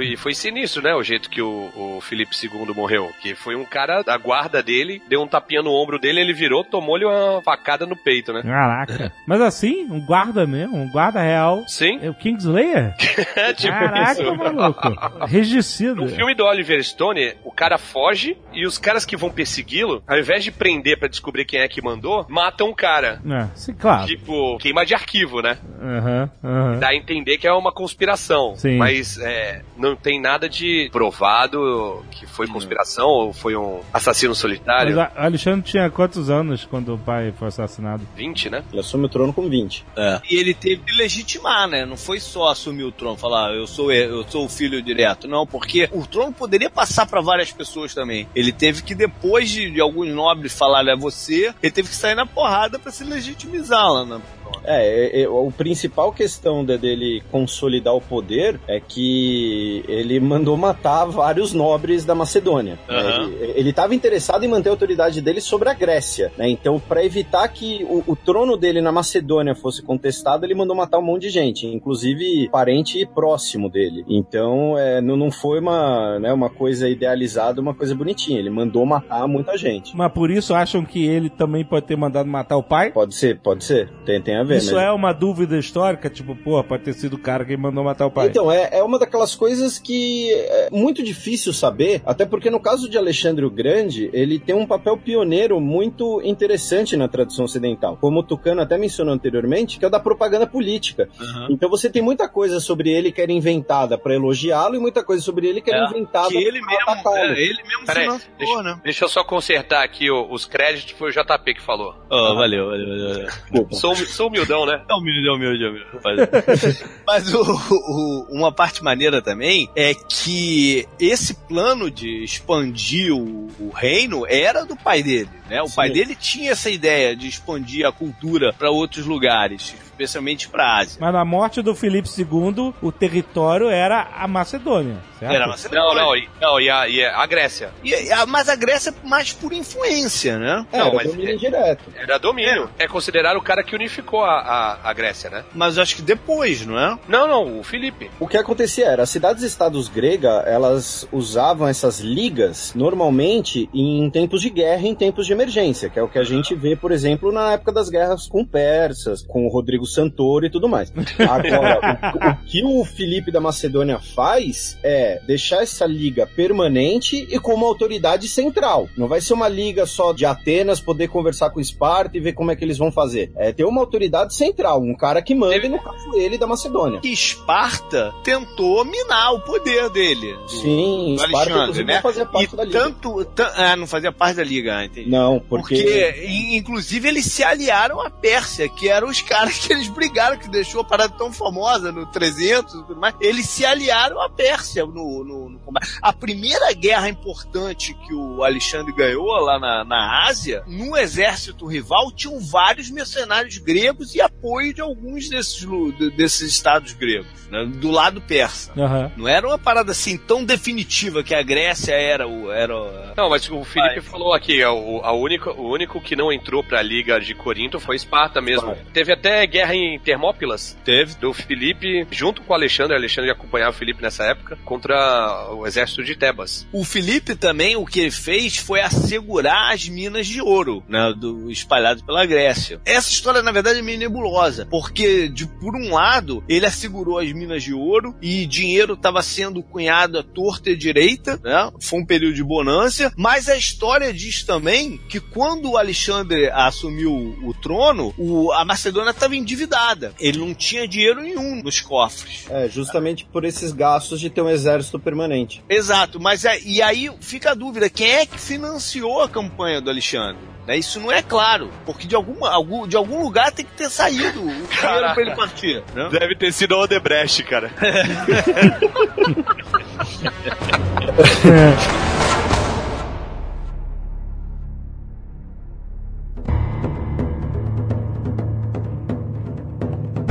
E foi sinistro, né? O jeito que o, o Felipe II morreu. Que foi um cara da guarda dele, deu um tapinha no ombro dele, ele virou, tomou-lhe uma facada no peito, né? Caraca. Mas assim, um guarda mesmo, um guarda real. Sim. É o Kingslayer? É tipo Caraca, isso. maluco. Regicida. No filme do Oliver Stone, o cara foge e os caras que vão persegui-lo, ao invés de prender pra descobrir quem é que mandou, matam o cara. É, sim, claro. Tipo, queima de arquivo, né? Aham, aham. Dá a entender que é uma conspiração. Sim. Mas é, não tem nada de provado que foi conspiração ou foi um assassino Mas solitário. a- Alexandre tinha quantos anos quando o pai foi assassinado? 20, né? Ele assume o trono com 20. E ele teve que legitimar, né? Não foi só assumir o trono, falar eu sou eu sou o filho direto, não, porque o trono poderia passar pra várias pessoas também. Ele teve que depois de, de alguns nobres falarem é você, ele teve que sair na porrada pra se legitimizar lá na É, é, é, o principal questão de- dele consolidar o poder é que ele mandou matar vários nobres da Macedônia. né? Aham. Ele estava interessado em manter a autoridade dele sobre a Grécia. né? Então, para evitar que o, o trono dele na Macedônia fosse contestado, ele mandou matar um monte de gente, inclusive parente próximo dele. Então, é, não, não foi uma, né, uma coisa idealizada, uma coisa bonitinha. Ele mandou matar muita gente. Mas por isso acham que ele também pode ter mandado matar o pai? Pode ser, pode ser. Tem, tem a ver. Isso mas- é uma dúvida histórica? Tipo, pô, pode ter sido o cara que mandou matar o pai. Então, é, é uma daquelas coisas que é muito difícil saber, até porque no caso de Alexandre o Grande, ele tem um papel pioneiro muito interessante na tradição ocidental. Como o Tucano até mencionou anteriormente, que é o da propaganda política. Então você tem muita coisa sobre ele que era inventada para elogiá-lo e muita coisa sobre ele que era É, inventada que ele mesmo, é, ele mesmo Peraí, deixa, né? deixa eu só consertar aqui o- os créditos, foi o JP que falou. Oh, valeu, valeu, valeu. Desculpa. Sou, sou humildão, né? É humilde, humilde, humilde. Mas o- o- uma parte maneira também é que esse plano de expandir o, o reino era do pai dele, né? O pai Sim. dele tinha essa ideia de expandir a cultura para outros lugares. Especialmente pra Ásia. Mas na morte do Filipe II, o território era a Macedônia, certo? Era Macedônia. Não, não, e, não, e, a, e a Grécia. E, a- mas a Grécia mais por influência, né? É, Não, era mas- domínio direto. Era domínio. É considerado o cara que unificou a, a, a Grécia, né? Mas acho que depois, não é? Não, não, o Felipe. O que acontecia era, as cidades-estados gregas, elas usavam essas ligas normalmente em tempos de guerra e em tempos de emergência, que é o que a gente vê, por exemplo, na época das guerras com persas, com o Rodrigo Santoro e tudo mais. Agora, o, o que o Felipe da Macedônia faz é deixar essa liga permanente e com uma autoridade central. Não vai ser uma liga só de Atenas poder conversar com Esparta e ver como é que eles vão fazer. É ter uma autoridade central, um cara que manda, e no caso ele da Macedônia. Que Esparta tentou minar o poder dele. Sim, do Esparta Alexandre, né? não fazia parte E da liga. tanto. tan- ah, não fazia parte da liga, entendi. Não, porque... Porque, in- inclusive, eles se aliaram à Pérsia, que eram os caras que eles brigaram, que deixou a parada tão famosa no 300 e tudo mais. Eles se aliaram à Pérsia no, no, no combate. A primeira guerra importante que o Alexandre ganhou lá na, na Ásia, no exército rival, tinham vários mercenários gregos e apoio de alguns desses, desses estados gregos, né, do lado persa. Aham. Não era uma parada assim tão definitiva que a Grécia era o. Era o- Não, mas o Felipe falou aqui, é o, a única, o único que não entrou pra Liga de Corinto foi Esparta mesmo. Teve até guerra em Termópilas. Teve. Do Felipe, junto com o Alexandre, o Alexandre acompanhava o Felipe nessa época, contra o exército de Tebas. O Felipe também, o que ele fez foi assegurar as minas de ouro, né, do, espalhadas pela Grécia. Essa história, na verdade, é meio nebulosa, porque, de, por um lado, ele assegurou as minas de ouro e dinheiro estava sendo cunhado à torta e à direita, né, foi um período de bonança, mas a história diz também que quando o Alexandre assumiu o trono, o- a Macedônia estava endividada. Ele não tinha dinheiro nenhum nos cofres. É, justamente por esses gastos de ter um exército permanente. Exato, mas é- e aí fica a dúvida, quem é que financiou a campanha do Alexandre? Né, Isso não é claro, porque de, alguma, algum, de algum lugar tem que ter saído o dinheiro pra ele partir. né? Deve ter sido a Odebrecht, cara.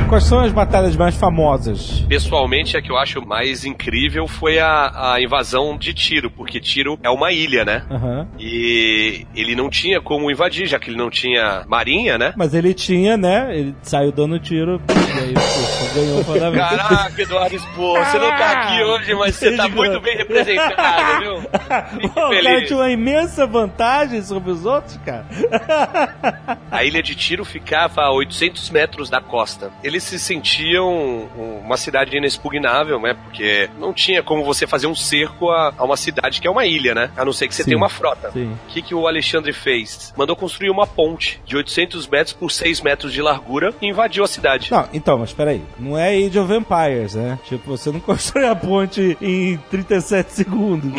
Quais são as batalhas mais famosas? Pessoalmente, a que eu acho mais incrível foi a, a invasão de Tiro, porque Tiro é uma ilha, né? Aham. E ele não tinha como invadir, já que ele não tinha marinha, né? Mas ele tinha, né? Ele saiu dando tiro e aí pô, ganhou o. Caraca, Eduardo Expor, você não tá aqui hoje, mas você tá muito bem representado, viu? Fico Pô, o cara feliz. tinha uma imensa vantagem sobre os outros, cara. A ilha de Tiro ficava a 800 metros da costa. Eles se sentiam uma cidade inexpugnável, né? Porque não tinha como você fazer um cerco a, a uma cidade que é uma ilha, né? A não ser que você Sim. tenha uma frota. O que, que o Alexandre fez? Mandou construir uma ponte de 800 metros por 6 metros de largura e invadiu a cidade. Não, então, mas peraí. Não é Age of Empires, né? Tipo, você não constrói a ponte em 37 segundos.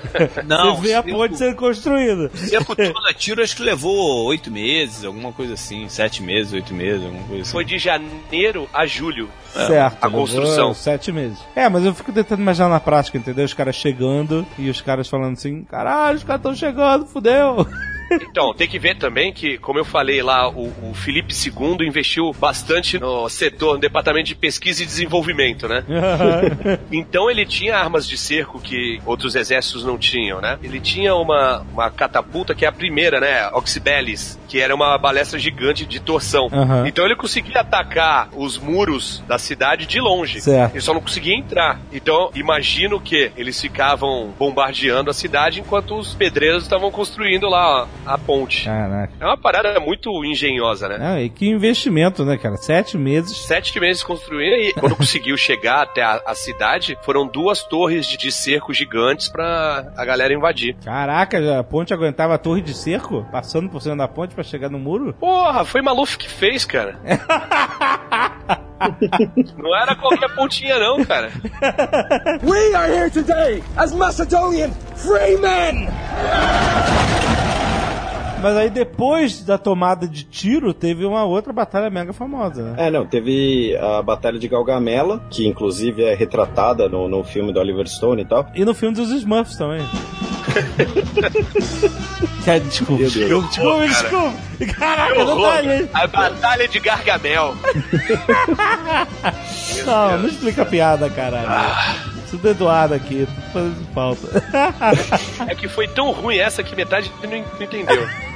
Não, você vê a ponte sendo construída. Cerco todo a tiro, acho que levou oito meses, alguma coisa assim, sete meses, oito meses, alguma coisa assim. Foi de janeiro a julho. Certo. A construção. Sete meses. É, mas eu fico tentando imaginar na prática, entendeu? Os caras chegando e os caras falando assim: caralho, os caras estão chegando, fudeu. Então, tem que ver também que, como eu falei lá, o, o Felipe II investiu bastante no setor, no departamento de pesquisa e desenvolvimento, né? Então ele tinha armas de cerco que outros exércitos não tinham, né? Ele tinha uma, uma catapulta que é a primeira, né? Oxybelis, que era uma balestra gigante de torção. Aham. Então ele conseguia atacar os muros da cidade de longe. Certo. Ele só não conseguia entrar. Então, imagino que eles ficavam bombardeando a cidade enquanto os pedreiros estavam construindo lá ó, a ponte. Caraca. É uma parada muito engenhosa, né? Ah, e que investimento, né, cara? Sete meses. Sete meses construindo e quando conseguiu chegar até a, a cidade, foram duas torres de, de cerco gigantes pra a galera invadir. Caraca, a ponte aguentava a torre de cerco? Passando por cima da ponte pra chegar no muro? Porra, foi Maluf que fez, cara. não era qualquer pontinha, não, cara. We are here today as Macedonian free men! Mas aí depois da tomada de tiro, teve uma outra batalha mega famosa, né? É, não, teve a Batalha de Galgamela, que inclusive é retratada no, no filme do Oliver Stone e tal. E no filme dos Smurfs também. Cara, desculpa, desculpa, desculpa, desculpa. Caraca, não tá ali. A Batalha de Gargamel. Não, não explica a piada, caralho. Tudo Eduardo aqui, tô fazendo falta. É que foi tão ruim essa que metade não entendeu.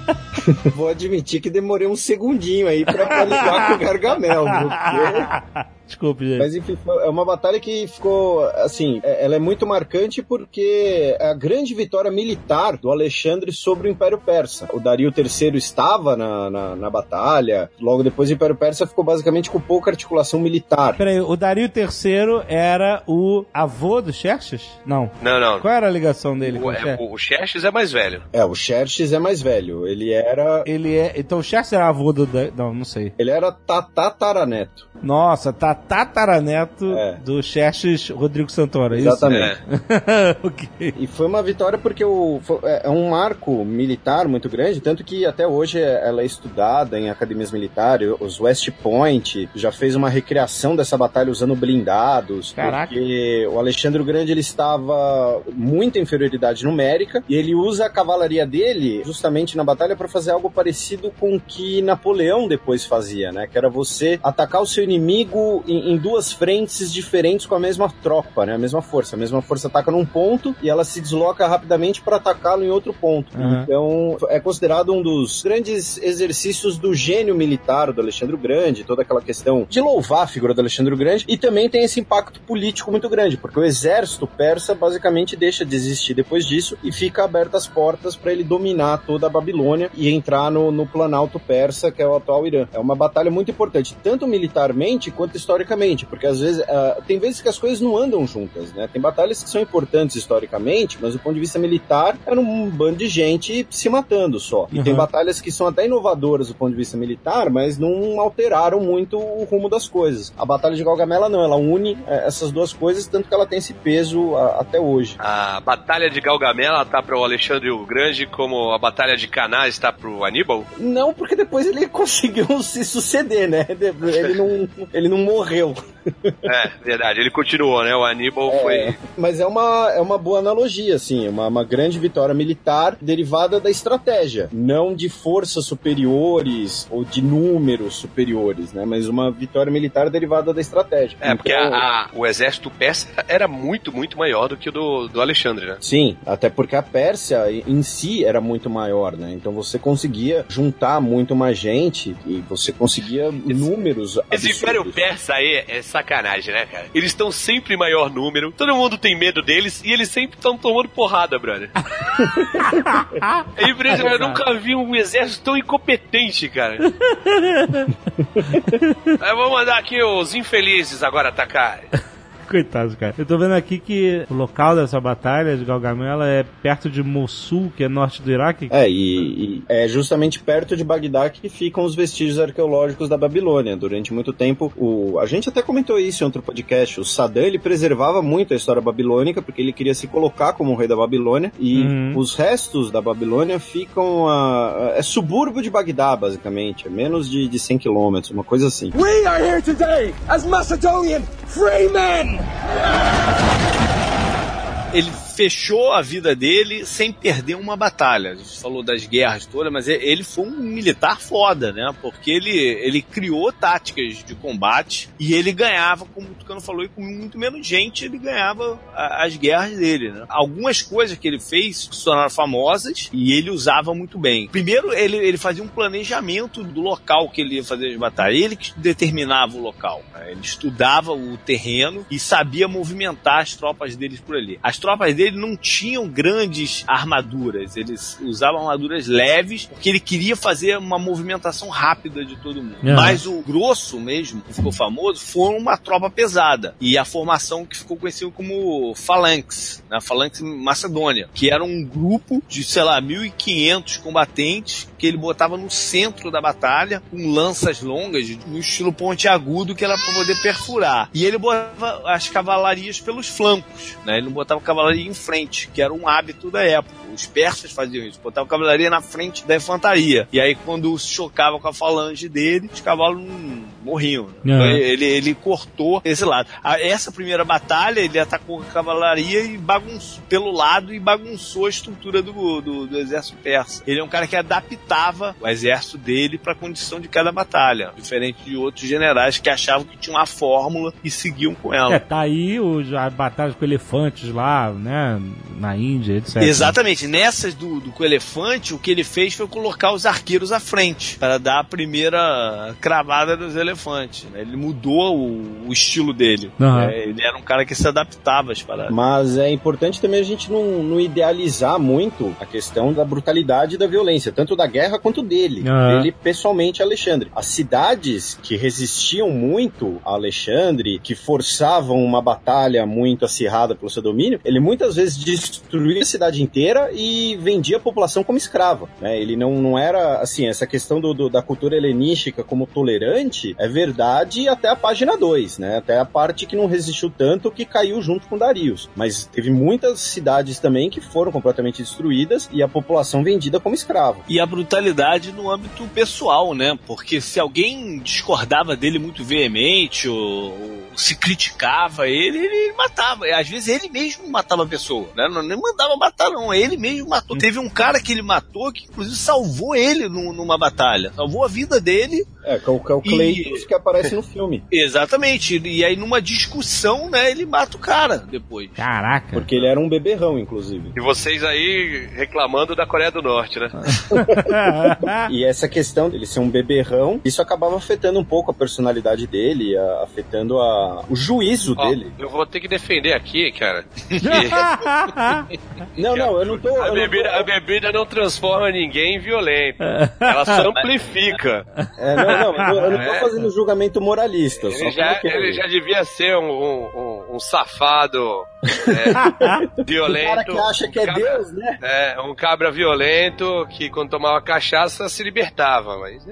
Vou admitir que demorei um segundinho aí pra, pra ligar com o Gargamel, viu? Porque- Desculpe, gente. Mas enfim, é uma batalha que ficou, assim, é- ela é muito marcante porque é a grande vitória militar do Alexandre sobre o Império Persa. O Dario III estava na, na, na batalha, logo depois o Império Persa ficou basicamente com pouca articulação militar. Peraí, o Dario III era o avô do Xerxes? Não. Não, não. Qual era a ligação dele com O, o Xerxes? é, o Xerxes é mais velho. É, o Xerxes é mais velho, ele era... Ele é. Então o Xerxes era avô do. Não, não sei. Ele era tataraneto. Nossa, tá tataraneto É. do Xerxes Rodrigo Santoro, é? Exatamente. ok. E foi uma vitória porque o, foi- é é um marco militar muito grande, tanto que até hoje é- ela é estudada em academias militares. Os West Point já fez uma recriação dessa batalha usando blindados. Caraca. Porque o Alexandre o Grande ele estava muita inferioridade numérica e ele usa a cavalaria dele justamente na batalha para fazer algo parecido com o que Napoleão depois fazia, né? Que era você atacar o seu inimigo em, em duas frentes diferentes com a mesma tropa, né? A mesma força. A mesma força ataca num ponto e ela se desloca rapidamente para atacá-lo em outro ponto. Uhum. Então, é considerado um dos grandes exercícios do gênio militar do Alexandre o Grande, toda aquela questão de louvar a figura do Alexandre o Grande, e também tem esse impacto político muito grande, porque o exército persa basicamente deixa de existir depois disso e fica abertas as portas para ele dominar toda a Babilônia e entrar no, no planalto persa, que é o atual Irã. É uma batalha muito importante, tanto militarmente quanto historicamente, porque às vezes ah, tem vezes que as coisas não andam juntas, né? Tem batalhas que são importantes historicamente, mas do ponto de vista militar era um bando de gente se matando só. E tem Uhum. batalhas que são até inovadoras do ponto de vista militar, mas não alteraram muito o rumo das coisas. A Batalha de Galgamela não, ela une eh, essas duas coisas, tanto que ela tem esse peso ah, até hoje. A Batalha de Galgamela tá para o Alexandre o Grande, como a Batalha de Caná está pro Aníbal? Não, porque depois ele conseguiu se suceder, né? Ele não, ele não morreu. É, verdade. Ele continuou, né? O Aníbal foi. Mas é uma, é uma boa analogia, assim, uma, uma grande vitória militar derivada da estratégia, não de forças superiores ou de números superiores, né? Mas uma vitória militar derivada da estratégia. É, porque Então, a- a- o exército persa era muito, muito maior do que o do, do Alexandre, né? Sim, até porque a Pérsia em si era muito maior, né? Então você conseguia juntar muito mais gente e você conseguia números Esse absurdos. Império Persa aí é sacanagem, né, cara? Eles estão sempre em maior número, todo mundo tem medo deles e eles sempre estão tomando porrada, brother. É impressionante, eu nunca vi um exército tão incompetente, cara. Aí vou mandar aqui os infelizes agora atacar. Coitados, cara. Eu tô vendo aqui que o local dessa batalha de Galgamela é perto de Mossul, que é norte do Iraque. É, e, e é justamente perto de Bagdá que ficam os vestígios arqueológicos da Babilônia. Durante muito tempo, o, a gente até comentou isso em outro podcast, o Saddam ele preservava muito a história babilônica porque ele queria se colocar como o rei da Babilônia e Uhum. os restos da Babilônia ficam a, a- é subúrbio de Bagdá, basicamente, é menos de, de 100 quilômetros, uma coisa assim. We are here today as Macedonian free men! Ele fechou a vida dele sem perder uma batalha. A gente falou das guerras todas, mas ele foi um militar foda, né? Porque ele, ele criou táticas de combate e ele ganhava, como o Tucano falou, e com muito menos gente ele ganhava a- as guerras dele, né? Algumas coisas que ele fez se tornaram famosas e ele usava muito bem. Primeiro, ele, ele fazia um planejamento do local que ele ia fazer as batalhas. Ele que determinava o local. né? Ele estudava o terreno e sabia movimentar as tropas deles por ali. As tropas dele não tinham grandes armaduras, eles usavam armaduras leves, porque ele queria fazer uma movimentação rápida de todo mundo. Aham. Mas o grosso mesmo, que ficou famoso, foi uma tropa pesada. E a formação que ficou conhecida como Phalanx, né? Phalanx Macedônia, que era um grupo de, sei lá, 1.500 combatentes que ele botava no centro da batalha, com lanças longas, no estilo pontiagudo, que era para poder perfurar. E ele botava as cavalarias pelos flancos, né? Ele não botava cavalaria em frente, que era um hábito da época. Os persas faziam isso, botavam cavalaria na frente da infantaria. E aí, quando se chocava com a falange dele, os cavalos não morriam. Uhum. Então, ele, ele cortou esse lado. A- essa primeira batalha, ele atacou a cavalaria e bagunçou pelo lado e bagunçou a estrutura do, do, do exército persa. Ele é um cara que adaptava o exército dele para a condição de cada batalha, diferente de outros generais que achavam que tinham uma fórmula e seguiam com ela. É, tá aí os, as batalhas com elefantes lá, né? Na Índia, etc. Exatamente. Nessas do, do com elefante, o que ele fez foi colocar os arqueiros à frente para dar a primeira cravada dos elefantes. né? Ele mudou o, o estilo dele. Aham. É, ele era um cara que se adaptava às paradas. Mas é importante também a gente não, não idealizar muito a questão da brutalidade e da violência, tanto da guerra quanto dele. Ah. Ele, pessoalmente, Alexandre. As cidades que resistiam muito a Alexandre, que forçavam uma batalha muito acirrada pelo seu domínio, ele muitas vezes destruía a cidade inteira e vendia a população como escrava. né? Ele não, não era, assim, essa questão do, do- da cultura helenística como tolerante é verdade até a página 2, né? Até a parte que não resistiu tanto que caiu junto com Darius. Mas teve muitas cidades também que foram completamente destruídas e a população vendida como escrava. E a brutalidade no âmbito pessoal, né? Porque se alguém discordava dele muito veemente ou, ou se criticava ele, ele matava. E, Às vezes ele mesmo matava a pessoa, né? Não nem mandava matar, não. Ele mesmo matou. Teve um cara que ele matou que, inclusive, salvou ele num- numa batalha. Salvou a vida dele. É, que é o, que é o E- que aparece no filme. Exatamente. E aí, numa discussão, né, ele mata o cara depois. Caraca. Porque ele era um beberrão, inclusive. E vocês aí reclamando da Coreia do Norte, né? E essa questão dele ser um beberrão, isso acabava afetando um pouco a personalidade dele, a- afetando a- o juízo Ó, dele. eu vou ter que defender aqui, cara. Não, não, eu não tô. a, eu não bebida, tô- a bebida não transforma ninguém em violento. Ela só amplifica. É, não, não, eu, eu não tô É. fazendo julgamento moralista. Ele já, ele já devia ser um, um, um- um safado é, violento. O cara que acha que é cabra- Deus, né? É, um cabra violento que quando tomava cachaça se libertava, mas.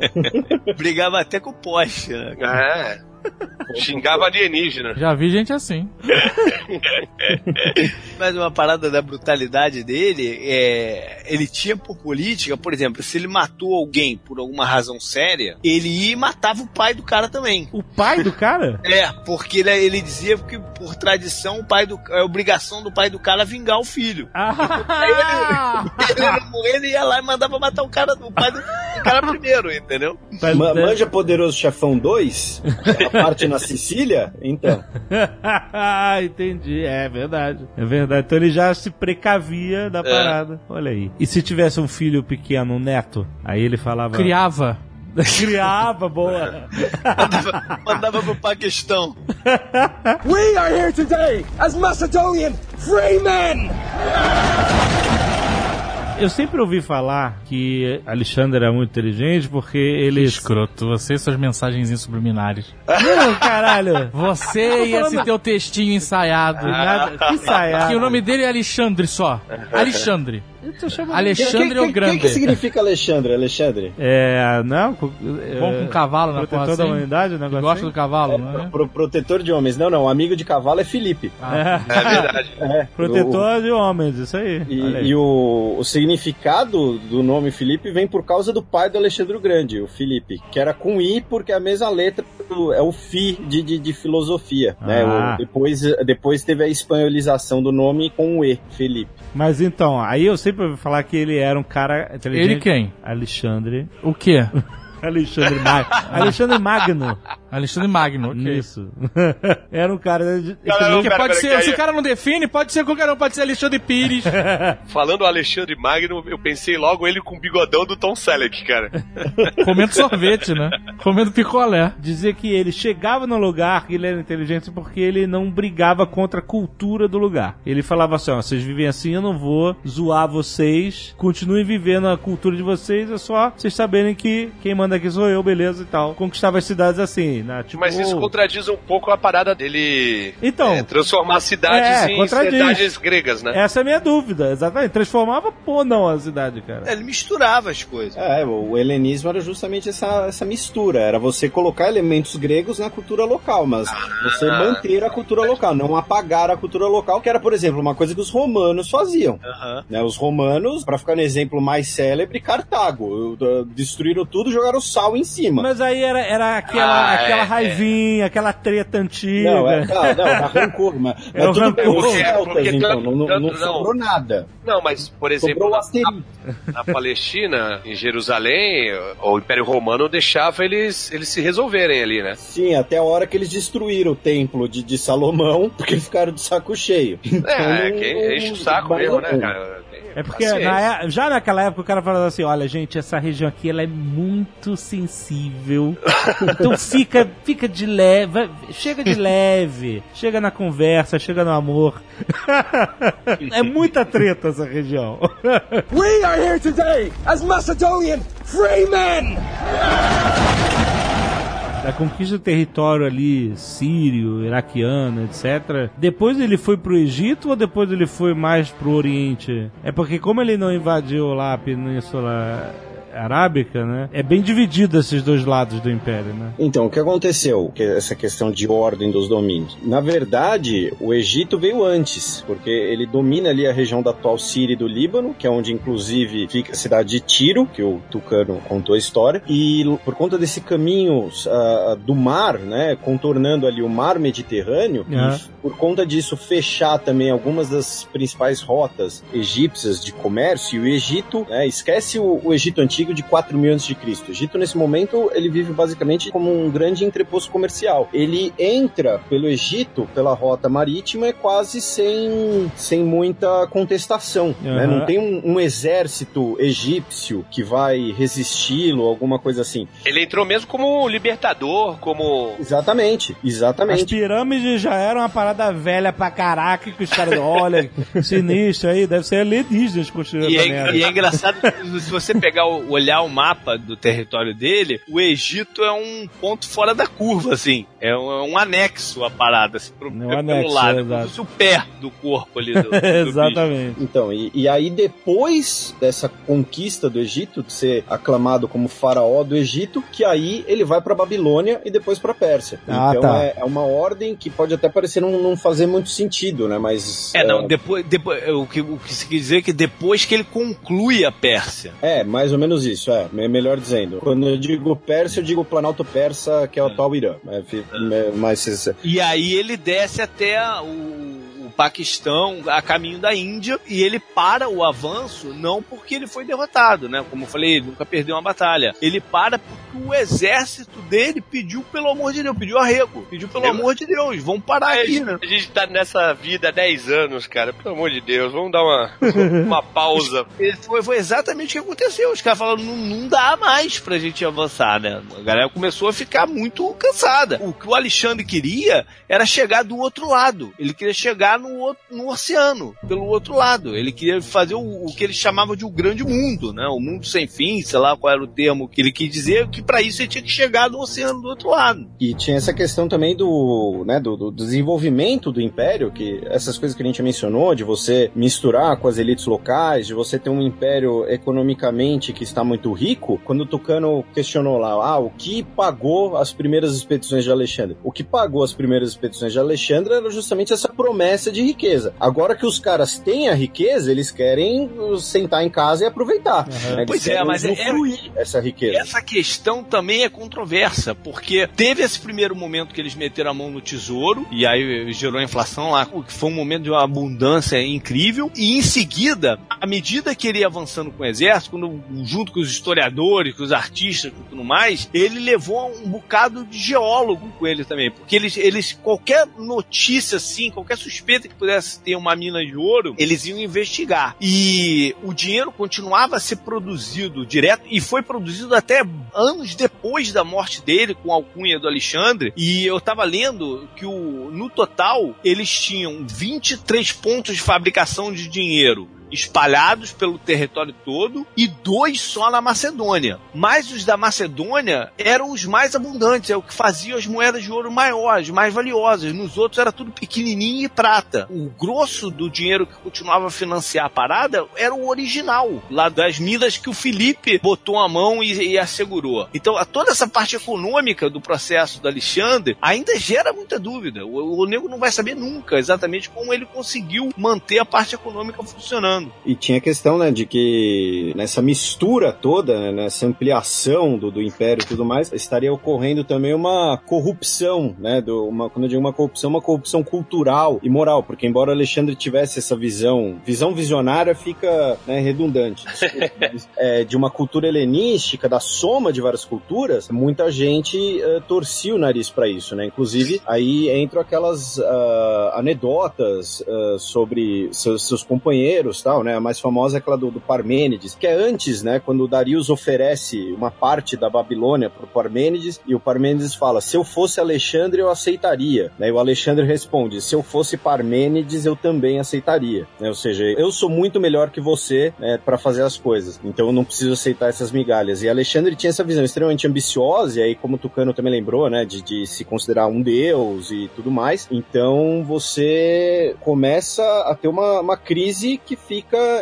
Brigava até com o poste, né? É. Xingava alienígena. Já vi gente assim. Mas uma parada da brutalidade dele, é, ele tinha por política, por exemplo, se ele matou alguém por alguma razão séria, ele ia e matava o pai do cara também. o pai do cara? É, porque ele, ele dizia que por tradição o pai do é obrigação do pai do cara vingar o filho. Ah! Ele, ele ia lá e mandava matar o cara, o pai do, do cara primeiro, entendeu? Mas- Ma- Manja Poderoso Chefão 2? A parte na Sicília? Então. Entendi, é verdade. É verdade. Então ele já se precavia da parada. Olha aí. E se tivesse um filho pequeno, um neto? Aí ele falava. Criava. Criava, boa. Mandava, mandava pro Paquistão. We are here today as Macedonian free men! Eu sempre ouvi falar que Alexandre era muito inteligente porque ele. Escroto, você e suas mensagens subliminares. Não, caralho. Você e esse teu textinho ensaiado. Nada, que ensaiado. Que o nome dele é Alexandre só. Alexandre. Alexandre o O Grande. que, que significa Alexandre? Alexandre? É. Não. é, Bom com cavalo na Protetor porra da assim. humanidade, o Que negócio. gosta assim? do cavalo, é? Pro, protetor de homens. Não, não. Amigo de cavalo é Felipe. É. É verdade. É, Protetor de homens, isso aí. E, aí. e o, o significado do nome Felipe vem por causa do pai do Alexandre o Grande, o Felipe, que era com I, porque a mesma letra do- é o Fi de, de, de filosofia. né? Ah. O- depois, depois teve a espanholização do nome com o E, Felipe. Mas então, aí eu sempre ouvi falar que ele era um cara inteligente. Ele quem? Alexandre. O quê? Alexandre Magno. Alexandre Magno. Alexandre Magno, ok. Isso. era um cara. de- Galera, Porque Pera, pode pera, ser, que aí- se o cara não define, pode ser qualquer um, pode ser Alexandre Pires. Falando Alexandre Magno, eu pensei logo ele com o bigodão do Tom Selleck, cara. comendo sorvete, né? Comendo picolé. Dizer que ele chegava no lugar que ele era inteligente porque ele não brigava contra a cultura do lugar. Ele falava assim: ó, vocês vivem assim, eu não vou zoar vocês, continuem vivendo a cultura de vocês, é só vocês saberem que quem manda aqui sou eu, beleza e tal. Conquistava as cidades assim. né? Tipo, Mas isso contradiz um pouco a parada dele Então. é, transformar cidades É, em contradiz. cidades gregas, né? Essa é a minha dúvida, exatamente. Transformava, pô, não, a cidade, cara. Ele misturava as coisas. É, o helenismo era justamente essa, essa mistura. Era você colocar elementos gregos na cultura local, mas você manter a cultura local, não apagar a cultura local, que era, por exemplo, uma coisa que os romanos faziam. Aham. né? Os romanos, pra ficar no exemplo mais célebre, Cartago. Uh, Destruíram tudo e jogaram sal em cima. Mas aí era, era aquela, Ah, aquela é, raivinha, aquela treta antiga. Não, é, não, não, dá rancor, mas, mas É o tudo bem, rancor. os celtas, Porque então, tanto- não, não, tanto não não. sobrou nada. Não, mas, por exemplo, o na, na Palestina, em Jerusalém, o Império Romano deixava eles, eles se resolverem ali, né? Sim, até a hora que eles destruíram o templo de, de Salomão, porque eles ficaram de saco cheio. Então, É, não- que enche o saco mesmo, né, cara? É porque na é- já naquela época o cara falava assim, olha gente, essa região aqui ela é muito sensível, então fica, fica de leve, chega de leve, chega na conversa, chega no amor. é muita treta essa região. We are here today as Macedonian free men! A conquista do território ali sírio, iraquiano, etc. Depois ele foi pro Egito ou depois ele foi mais pro Oriente? É porque como ele não invadiu lá a Península Arábica, né? É bem dividido esses dois lados do Império, né? Então, o que aconteceu? Que essa questão de ordem dos domínios. Na verdade, o Egito veio antes, porque ele domina ali a região da atual Síria e do Líbano, que é onde inclusive fica a cidade de Tiro, que o Tucano contou a história, e por conta desse caminho ah, do mar, né, contornando ali o mar Mediterrâneo, e por conta disso fechar também algumas das principais rotas egípcias de comércio, e o Egito, né, esquece o, o Egito antigo de 4 mil antes de Cristo. O Egito nesse momento ele vive basicamente como um grande entreposto comercial. Ele entra pelo Egito pela rota marítima quase sem, sem muita contestação. né? Aham. Não tem um, um exército egípcio que vai resisti-lo, alguma coisa assim. Ele entrou mesmo como libertador, como. Exatamente, As exatamente. pirâmides já eram uma parada velha pra caraca que os caras, olha, sinistro aí, deve ser alienígenas construindo E é, e é engraçado que se você pegar o, olhar o mapa do território dele, o Egito é um ponto fora da curva, assim. É um, é um anexo a parada, assim, pro, É um pelo anexo, lado. é, Como exato. se fosse o pé do corpo ali do, do bicho. Exatamente. Então, e, e aí depois dessa conquista do Egito, de ser aclamado como faraó do Egito, que aí ele vai pra Babilônia e depois pra Pérsia. Ah, então tá. é, é uma ordem que pode até parecer não, não fazer muito sentido, né? Mas. É, não, depois, depois o, que, o que se quer dizer é que depois que ele conclui a Pérsia. É, mais ou menos isso, é. me- Melhor dizendo. Quando eu digo Pérsia, eu digo Planalto Persa, que é o atual Irã. É, me- mas E aí ele desce até o Paquistão a caminho da Índia e ele para o avanço não porque ele foi derrotado, né? Como eu falei, ele nunca perdeu uma batalha. Ele para porque o exército dele pediu pelo amor de Deus, pediu arrego, pediu pelo Eu- amor de Deus, vamos parar A aqui, né? a gente tá nessa vida há 10 anos, cara. Pelo amor de Deus, vamos dar uma, uma pausa. Foi, foi exatamente o que aconteceu. Os caras falaram, não, não dá mais pra gente avançar, né? A galera começou a ficar muito cansada. O que o Alexandre queria era chegar do outro lado. Ele queria chegar no, outro, no oceano, pelo outro lado. Ele queria fazer o, o que ele chamava de o grande mundo, né? O mundo sem fim, sei lá qual era o termo que ele quis dizer, que pra isso ele tinha que chegar no oceano do outro lado. E tinha essa questão também do, né, do, do desenvolvimento do império, que essas coisas que a gente mencionou, de você misturar com as elites locais, de você ter um império economicamente que está muito rico. Quando o Tucano questionou lá, ah, o que pagou as primeiras expedições de Alexandre? O que pagou as primeiras expedições de Alexandre era justamente essa promessa de riqueza. Agora que os caras têm a riqueza, eles querem sentar em casa e aproveitar. né? Eles Pois é, mas é- essa riqueza. Essa questão também é controversa, porque teve esse primeiro momento que eles meteram a mão no tesouro, e aí gerou a inflação lá, que foi um momento de uma abundância incrível, e em seguida, à medida que ele ia avançando com o exército, quando, junto com os historiadores, com os artistas e tudo mais, ele levou um bocado de geólogo com ele também, porque eles, eles qualquer notícia assim, qualquer suspeita que pudesse ter uma mina de ouro, eles iam investigar. E o dinheiro continuava a ser produzido direto e foi produzido até anos depois da morte dele, com a alcunha do Alexandre. E eu tava lendo que o, no total eles tinham 23 pontos de fabricação de dinheiro. Espalhados pelo território todo e dois só na Macedônia. Mas os da Macedônia eram os mais abundantes, é o que fazia as moedas de ouro maiores, mais valiosas. Nos outros era tudo pequenininho e prata. O grosso do dinheiro que continuava a financiar a parada era o original, lá das minas que o Felipe botou a mão e, e assegurou. Então, toda essa parte econômica do processo do Alexandre ainda gera muita dúvida. O, o nego não vai saber nunca exatamente como ele conseguiu manter a parte econômica funcionando. E tinha a questão, né, de que nessa mistura toda, né, nessa ampliação do, do império e tudo mais, estaria ocorrendo também uma corrupção, né, do, uma, quando eu digo uma corrupção, uma corrupção cultural e moral, porque embora Alexandre tivesse essa visão, visão visionária fica né, redundante, é, de uma cultura helenística, da soma de várias culturas, muita gente uh, torcia o nariz para isso, né, inclusive aí entram aquelas uh, anedotas uh, sobre seus, seus, companheiros, tal, né, a mais famosa é aquela do, do Parmênides, que é antes, né, quando Darius oferece uma parte da Babilônia pro Parmênides e o Parmênides fala, se eu fosse Alexandre eu aceitaria, né, e o Alexandre responde, se eu fosse Parmênides eu também aceitaria, né, ou seja, eu sou muito melhor que você né, para fazer as coisas, então eu não preciso aceitar essas migalhas. E Alexandre tinha essa visão extremamente ambiciosa, e aí como o Tucano também lembrou, né, de, de se considerar um deus e tudo mais, então você começa a ter uma, uma crise que fica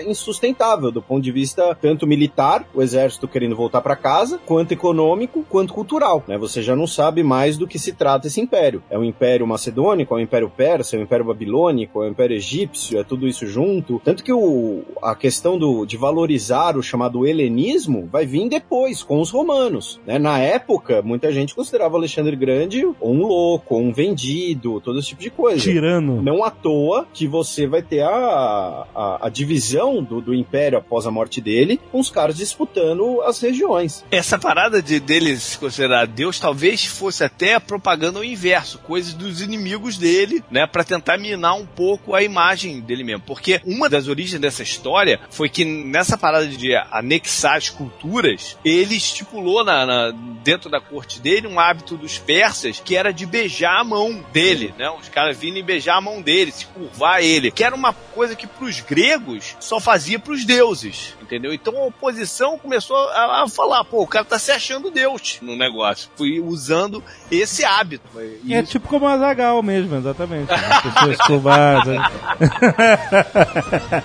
insustentável do ponto de vista tanto militar, o exército querendo voltar para casa, quanto econômico, quanto cultural, né? Você já não sabe mais do que se trata esse império. É um império macedônico, é um império persa, é um império babilônico, é um império egípcio, é tudo isso junto. Tanto que o, a questão do, de valorizar o chamado helenismo vai vir depois, com os romanos. Né? Na época, muita gente considerava Alexandre Grande um louco, um vendido, todo esse tipo de coisa. Tirano. Não à toa que você vai ter a, a, a divisão do, do império após a morte dele, com os caras disputando as regiões. Essa parada de dele se considerar Deus talvez fosse até propaganda ao inverso, coisas dos inimigos dele, né, para tentar minar um pouco a imagem dele mesmo. Porque uma das origens dessa história foi que nessa parada de anexar as culturas, ele estipulou na, na dentro da corte dele um hábito dos persas que era de beijar a mão dele, né? Os caras vindo e beijar a mão dele, se curvar ele, que era uma coisa que pros gregos só fazia pros deuses, entendeu? Então a oposição começou a, a falar, pô, o cara tá se achando Deus no negócio. Fui usando esse hábito. E é tipo como a Zagal mesmo, exatamente. As pessoas curvadas.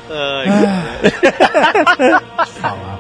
Ai, Falar.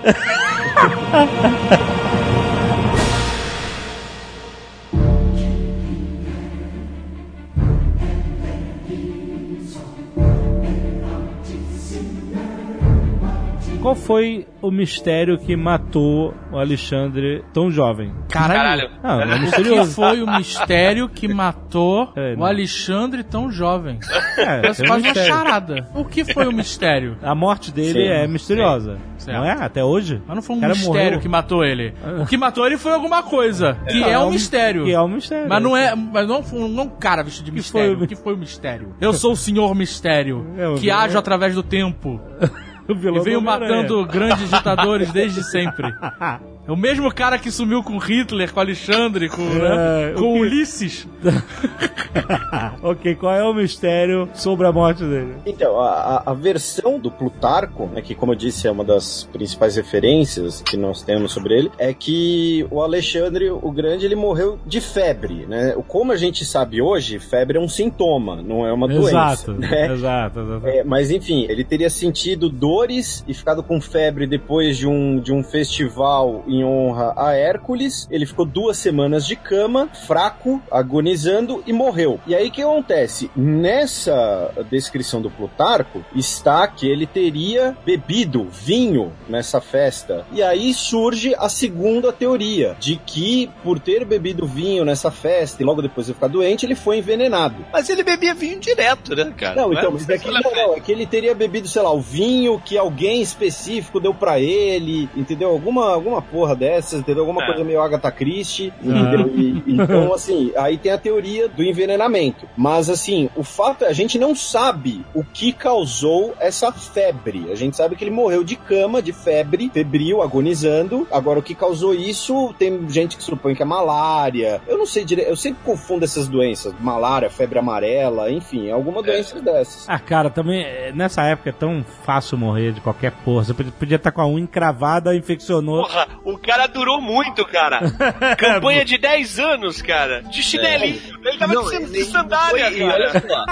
Qual foi o mistério que matou o Alexandre tão jovem? Caralho. Ah, é O que misterioso. foi o mistério que matou É, o. Alexandre tão jovem? É, Parece tem um quase uma mistério. charada. O que foi o mistério? A morte dele Sim, é misteriosa. Certo. Não é? Até hoje? Mas não foi um mistério morreu. que matou ele. O que matou ele foi alguma coisa, que é, um mistério. Que é um mistério. Mas não é, mas não foi não um cara vestido de Que mistério. foi o- O que foi o mistério? Eu sou o senhor mistério, É, que vilão- ajo através do tempo e venho matando grandes ditadores desde sempre. É o mesmo cara que sumiu com Hitler, com Alexandre, com, né, É, o com Ulisses. ok, qual é o mistério sobre a morte dele? Então, a, a- versão do Plutarco, né, que como eu disse é uma das principais referências que nós temos sobre ele, é que o Alexandre o Grande ele morreu de febre, né? O- Como a gente sabe hoje, febre é um sintoma, não é uma Exato, doença, né? exato, exato. É, mas enfim, ele teria sentido dores e ficado com febre depois de um, de um festival em honra a Hércules. Ele ficou duas semanas de cama, fraco, agonizando e morreu. E aí o que acontece? Nessa descrição do Plutarco está que ele teria bebido vinho nessa festa. E aí surge a segunda teoria de que por ter bebido vinho nessa festa e logo depois de ficar doente, ele foi envenenado. Mas ele bebia vinho direto, né, cara? Não, é? então, mas é que, não, não, é que ele teria bebido, sei lá, o vinho que alguém específico deu pra ele, entendeu? Alguma, alguma porra porra dessas, entendeu? Alguma É. coisa meio Agatha Christie, entendeu? E- então, assim, aí tem a teoria do envenenamento. Mas, assim, o fato é, a gente não sabe o que causou essa febre. A gente sabe que ele morreu de cama, de febre, febril, agonizando. Agora, o que causou isso, tem gente que supõe que é malária. Eu não sei direito, eu sempre confundo essas doenças. Malária, febre amarela, enfim, alguma doença dessas. Ah, cara, também eh, nessa época é tão fácil morrer de qualquer porra. Você podia- podia estar com a unha encravada, infeccionou. Porra, o cara durou muito, cara. Campanha de 10 anos, cara. De chinelinho. Ele tava Não, de, de sandália, foi- e cara. olha só.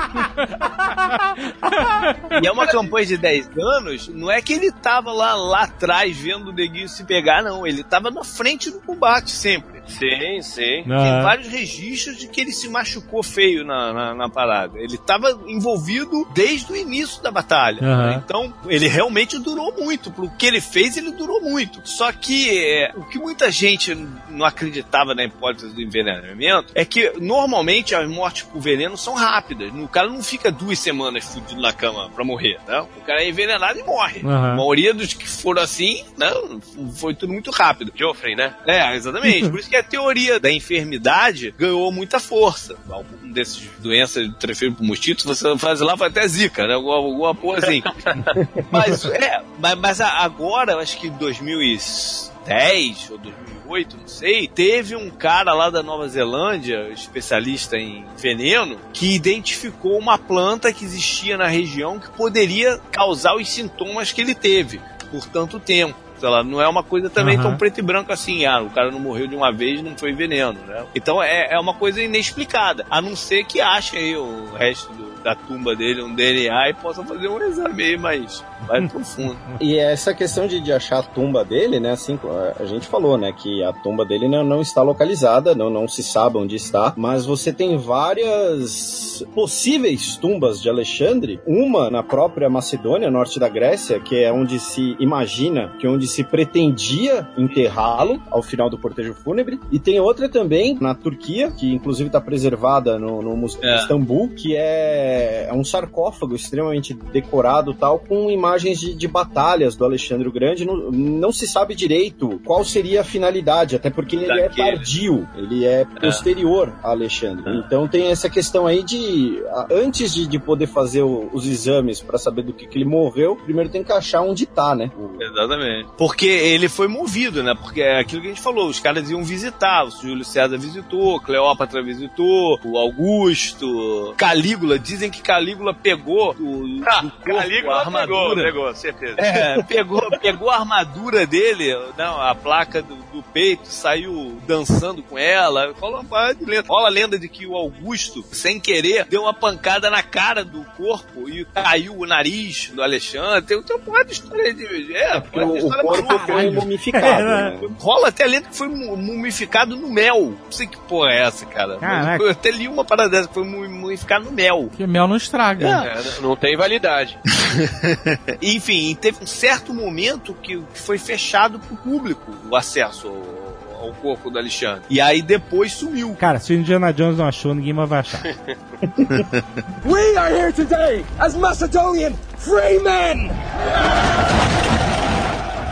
e é uma campanha de 10 anos, não é que ele tava lá, lá atrás vendo o neguinho se pegar, não. Ele tava na frente do combate sempre. Sim, sim. Tem Aham. vários registros de que ele se machucou feio na, na, na parada. Ele tava envolvido desde o início da batalha. Aham. Então, ele realmente durou muito. Pro que ele fez, ele durou muito. Só que é, o que muita gente não acreditava na hipótese do envenenamento é que normalmente as mortes por veneno são rápidas. O cara não fica duas semanas fudido na cama pra morrer, né? O cara é envenenado e morre. Aham. A maioria dos que foram assim, né, foi tudo muito rápido. Joffrey, né? É, exatamente. Por isso que a teoria da enfermidade ganhou muita força. Algum desses doenças transferidas por mosquito, você faz lá, vai até zika, né? Alguma, alguma porra assim. mas, é, mas, mas agora, acho que em 2010 ou 2008, não sei, teve um cara lá da Nova Zelândia, especialista em veneno, que identificou uma planta que existia na região que poderia causar os sintomas que ele teve por tanto tempo. Sei lá, não é uma coisa também Aham. tão preto e branco assim, ah, o cara não morreu de uma vez não foi veneno, né? Então é, é uma coisa inexplicada, a não ser que achem aí o resto do- da tumba dele, um DNA, e possam fazer um exame mais, mais profundo. E essa questão de, de achar a tumba dele, né? Assim, a- gente falou, né? Que a tumba dele não, não está localizada, não, não se sabe onde está, mas você tem várias possíveis tumbas de Alexandre. Uma na própria Macedônia, norte da Grécia, que é onde se imagina, que é onde se pretendia enterrá-lo ao final do cortejo fúnebre. E tem outra também na Turquia, que inclusive está preservada no, no Museu de É. Istambul, que é, é um sarcófago extremamente decorado tal, com imagens de, de batalhas do Alexandre o Grande. Não, não se sabe direito qual seria a finalidade, até porque ele é Daquele. tardio, ele é posterior a Alexandre. Então tem essa questão aí de, antes de, de poder fazer o- os exames para saber do que, que ele morreu, primeiro tem que achar onde tá, né? O- Exatamente. Porque ele foi movido, né? Porque é aquilo que a gente falou, os caras iam visitar, o Júlio César visitou, Cleópatra visitou, o Augusto, Calígula, dizem que Calígula pegou do, do corpo a Calígula armadura. pegou, pegou, certeza. É, pegou, pegou a armadura dele, não, a placa do, do peito, saiu dançando com ela. Falou uma de lenda. Rola a lenda de que o Augusto, sem querer, deu uma pancada na cara do corpo e caiu o nariz do Alexandre. Tem, tem uma porrada de história de. É, Porque porrada o, de o história corpo foi mumificado, É, né? Rola até a lenda que foi mu- mumificado no mel. Não sei que porra é essa, cara. Caraca. Eu até li uma parada dessa que foi mu- mumificado no mel. Que mel não estraga. É, não tem validade. Enfim, teve um certo momento que foi fechado pro público o acesso ao, ao corpo do Alexandre. E aí depois sumiu. Cara, se o Indiana Jones não achou, ninguém mais vai achar. We are here today as Macedonian free men!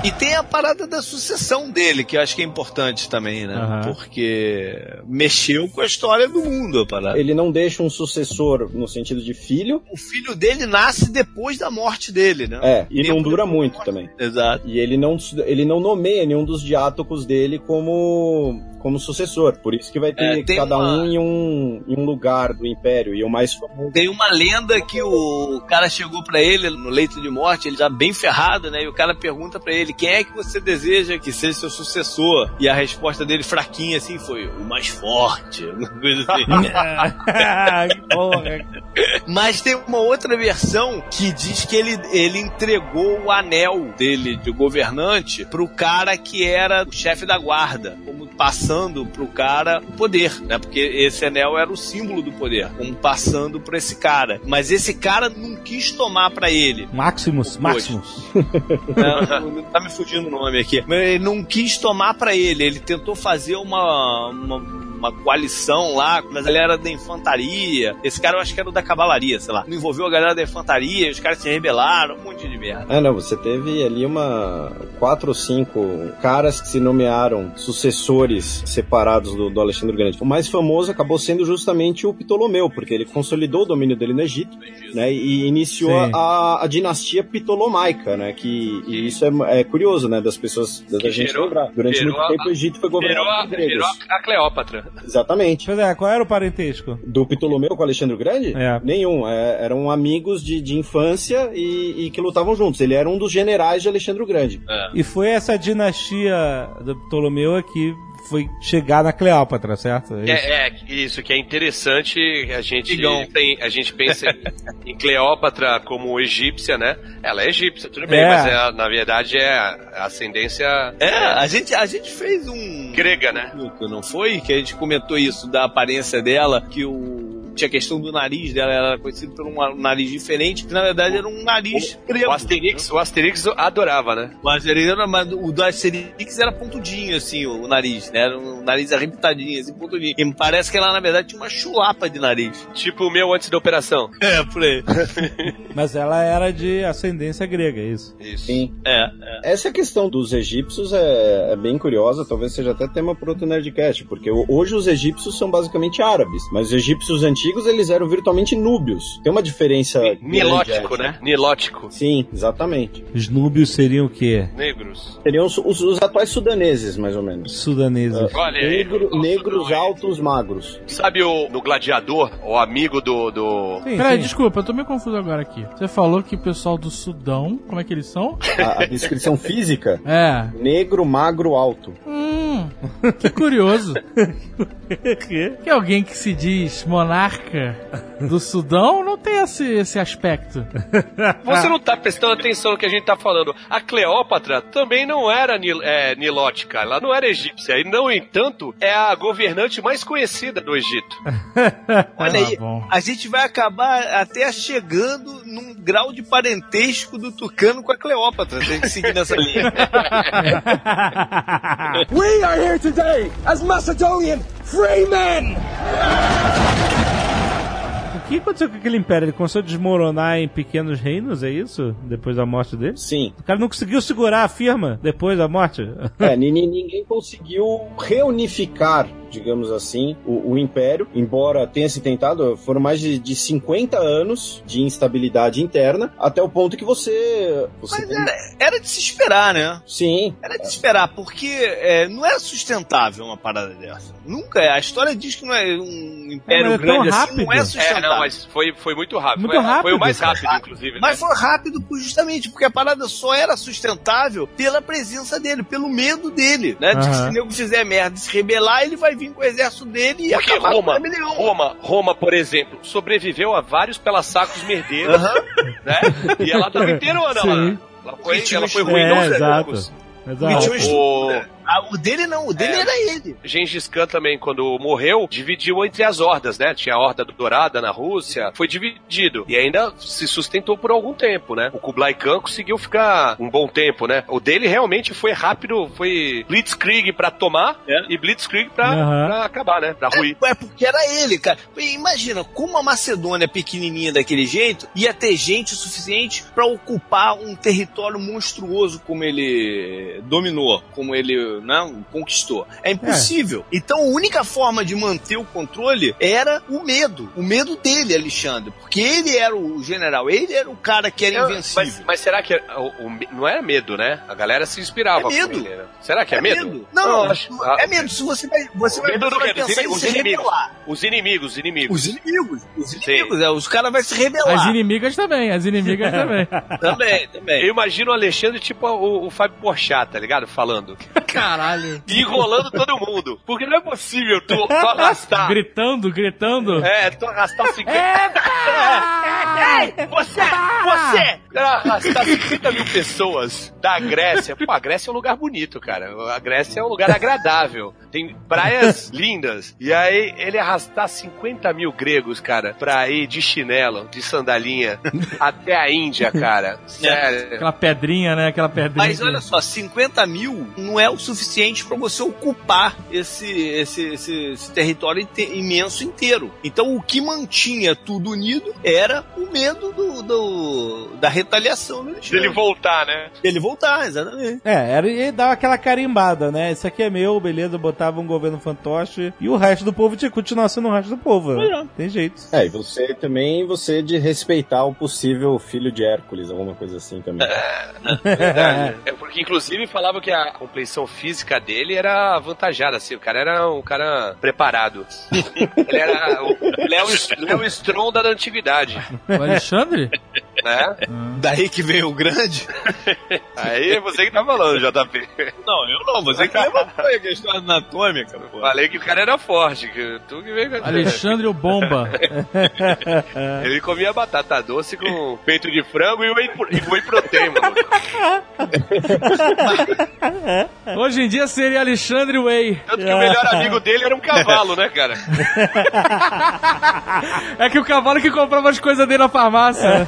E tem a parada da sucessão dele, que eu acho que é importante também, né? Aham. Porque mexeu com a história do mundo a parada. Ele não deixa um sucessor no sentido de filho, O filho dele nasce depois da morte dele, né? é, e não Tempo dura depois muito também. Exato. E ele não, ele não nomeia nenhum dos diátocos dele como, como sucessor. Por isso que vai ter É, cada uma- um em um em um lugar do império. E o mais famoso. Tem uma lenda que o cara chegou pra ele no leito de morte, ele já bem ferrado, né? E o cara pergunta pra ele: quem é que você deseja que seja seu sucessor? E a resposta dele, fraquinha assim, foi: o mais forte. Coisa assim. que porra. Mas tem uma outra versão que diz que ele, ele entregou o anel dele de governante pro cara que era o chefe da guarda, como passando pro cara o poder, né? Porque esse anel era o símbolo do poder, como passando pra esse cara. Mas esse cara não quis tomar pra ele. Maximus, Maximus. Não, tá me fugindo o nome aqui. Ele não quis tomar pra ele. Ele tentou fazer uma, uma, uma coalição lá, mas ele era da infantaria. Esse cara eu acho que era o da cavalaria, sei lá. Não envolveu a galera da infantaria, os caras se rebelaram, um monte de merda. Ah, não, você teve ali uma. quatro ou cinco caras que se nomearam sucessores separados do, do Alexandre o Grande. O mais famoso acabou sendo justamente o Ptolomeu, porque ele consolidou o domínio dele no Egito, né? E iniciou a, a dinastia ptolomaica, né? Que e isso é, é curioso, né? Das pessoas, da gente gerou- lembrar. Durante muito a- tempo o Egito foi governado a, por gregos. virou a Cleópatra. Exatamente. Pois é, qual era o parentesco? Do Ptolomeu com o Alexandre o Grande? É. Nenhum. É, eram amigos de, de infância e, e que lutavam juntos. Ele era um dos generais de Alexandre o Grande. E foi essa dinastia do Ptolomeu que foi chegar na Cleópatra, certo? É isso. É, é, isso que é interessante, a gente tem, a gente pensa em, Cleópatra como egípcia, né? Ela é egípcia, tudo bem, É. mas é, na verdade é a ascendência É, a gente, a gente fez um. grega, né? não foi? Que a gente comentou isso da aparência dela, que o. Tinha a questão do nariz dela, ela era conhecida por um nariz diferente, que na verdade era um nariz preto. O Asterix, o Asterix adorava, né? O Asterix era, mas o do Asterix era pontudinho, assim, o nariz, né? Era um nariz arrebitadinho, assim, pontudinho. E me parece que ela, na verdade, tinha uma chulapa de nariz. Tipo o meu antes da operação. É, por aí. Mas ela era de ascendência grega, é isso. Isso. Sim. É, é. Essa questão dos egípcios é, é bem curiosa, talvez seja até tema para outro Nerdcast, porque o- hoje os egípcios são basicamente árabes, mas os egípcios antigos eles eram virtualmente núbios. Tem uma diferença. Nilótico, né? Nilótico. Sim, exatamente. Os núbios seriam o quê? Negros. Seriam os, os- os atuais sudaneses, mais ou menos. Sudaneses. Olha aí. Negro- negros altos, magros. Sabe o no Gladiador, o amigo do. do... Sim, Peraí, sim. desculpa, eu tô meio confuso agora aqui. Você falou que o pessoal do Sudão, como é que eles são? A, a descrição física: É. negro, magro, alto. Hum, que curioso. Que alguém que se diz monarca do Sudão não tem esse, esse aspecto. Você não tá prestando atenção no que a gente tá falando. A Cleópatra também não era nil, é, nilótica, ela não era egípcia. E, no entanto, é a governante mais conhecida do Egito. Olha aí, Ah, bom. a gente vai acabar até chegando num grau de parentesco do Tucano com a Cleópatra. Tem que seguir nessa linha. We are here today as Macedonian free men! O que aconteceu com aquele império? Ele começou a desmoronar em pequenos reinos, é isso? Depois da morte dele? Sim. O cara não conseguiu segurar a firma depois da morte? É, ni- ni- ninguém conseguiu reunificar, digamos assim, o, o império, embora tenha se tentado, foram mais de, de 50 anos de instabilidade interna, até o ponto que você. você Mas tem- era, era de se esperar, né? Sim. Era de se esperar, porque é, não é sustentável uma parada dessa. Nunca é. A história diz que não é um império mas é tão grande assim, rápido. não é É, sustentável. não, mas foi, foi muito rápido. Muito foi, foi rápido. o mais rápido, inclusive. Mas né? foi rápido por- justamente porque a parada só era sustentável pela presença dele, pelo medo dele, né? De que se o nego fizer merda e se rebelar, ele vai vir com o exército dele e Porque acabar com Roma, a rebelião. Roma, Roma, por exemplo, sobreviveu a vários pela-sacos merdeiros, né? E ela tava inteirona lá. Sim. Ela foi, Tinha ela foi ruim É, aos exato. Exato. O Ah, o dele não, o dele É. era ele. Gengis Khan também, quando morreu, dividiu entre as hordas, né? Tinha a horda dourada na Rússia, foi dividido. E ainda se sustentou por algum tempo, né? O Kublai Khan conseguiu ficar um bom tempo, né? O dele realmente foi rápido, foi Blitzkrieg pra tomar É. e Blitzkrieg pra, Aham. pra acabar, né? Pra ruir. É porque era ele, cara. Imagina, como a Macedônia pequenininha daquele jeito, ia ter gente o suficiente pra ocupar um território monstruoso como ele dominou, como ele né, conquistou. É impossível. Então a única forma de manter o controle era o medo. O medo dele, Alexandre. Porque ele era o general, ele era o cara que era Eu- invencível. mas, mas será que o- o me- não era medo, né? A galera se inspirava É com medo. ele, né? Será que é, medo? Não, não, acho- é medo. Se você vai, você vai, Medo você vai pensar os inimigos. rebelar. Os inimigos, os inimigos. Os inimigos. Os inimigos. É, os caras vão se rebelar. As inimigas também, as inimigas também. Também, também. Eu imagino o Alexandre tipo o, o Fábio Porchat, tá ligado? Falando. Caralho. E enrolando todo mundo. Porque não é possível tu, tu arrastar. Gritando, gritando. É, tu arrastar 50. É, é, você! Você! Arrastar 50 mil pessoas da Grécia. Pô, a Grécia é um lugar bonito, cara. A Grécia é um lugar agradável. Tem praias lindas. E aí ele arrasta arrastar 50 mil gregos, cara, pra ir de chinelo, de sandalinha, até a Índia, cara. Sério. Aquela pedrinha, né? Aquela pedrinha. Mas olha só, 50 mil não é o suficiente para você ocupar esse, esse, esse, esse território imenso inteiro. Então o que mantinha tudo unido era o medo do, do- da retaliação do ele voltar, né? Ele voltar, exatamente. É, era, e dava aquela carimbada, né? Isso aqui é meu, beleza, botava um governo fantoche e o resto do povo tinha que continuar sendo o resto do povo. né? Tem jeito. É, e você também, você de respeitar o possível filho de Hércules, alguma coisa assim também. Verdade. É porque, inclusive, falava que a compleição física dele era avantajada, assim. O cara era um cara preparado. ele era o Léo, Strong da antiguidade, O Alexandre? né? Daí que veio o grande. Aí é você que tá falando, JP. Não, eu não, você que levantou a questão anatômica. pô. Falei que o cara era forte, que tu que veio com a- Alexandre o Bomba. Ele comia batata doce com peito de frango e whey, pro- e whey protein, mano. Hoje em dia seria Alexandre Way. Tanto que o melhor amigo dele era um cavalo, né, cara? É que o cavalo que comprava as coisas dele na farmácia.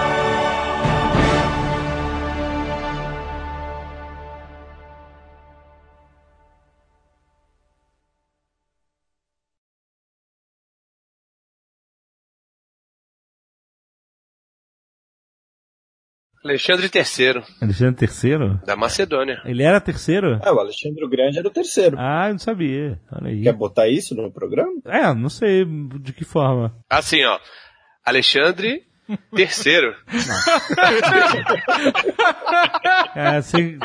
Alexandre III, Alexandre III? da Macedônia. Ele era terceiro? É, o Alexandre o Grande era o terceiro. Ah, eu não sabia. Olha aí. Quer botar isso no programa? É, não sei de que forma. Assim, ó. Alexandre III. É, assim,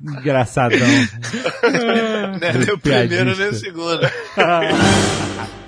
engraçadão. Né? Nem o primeiro, nem o segundo.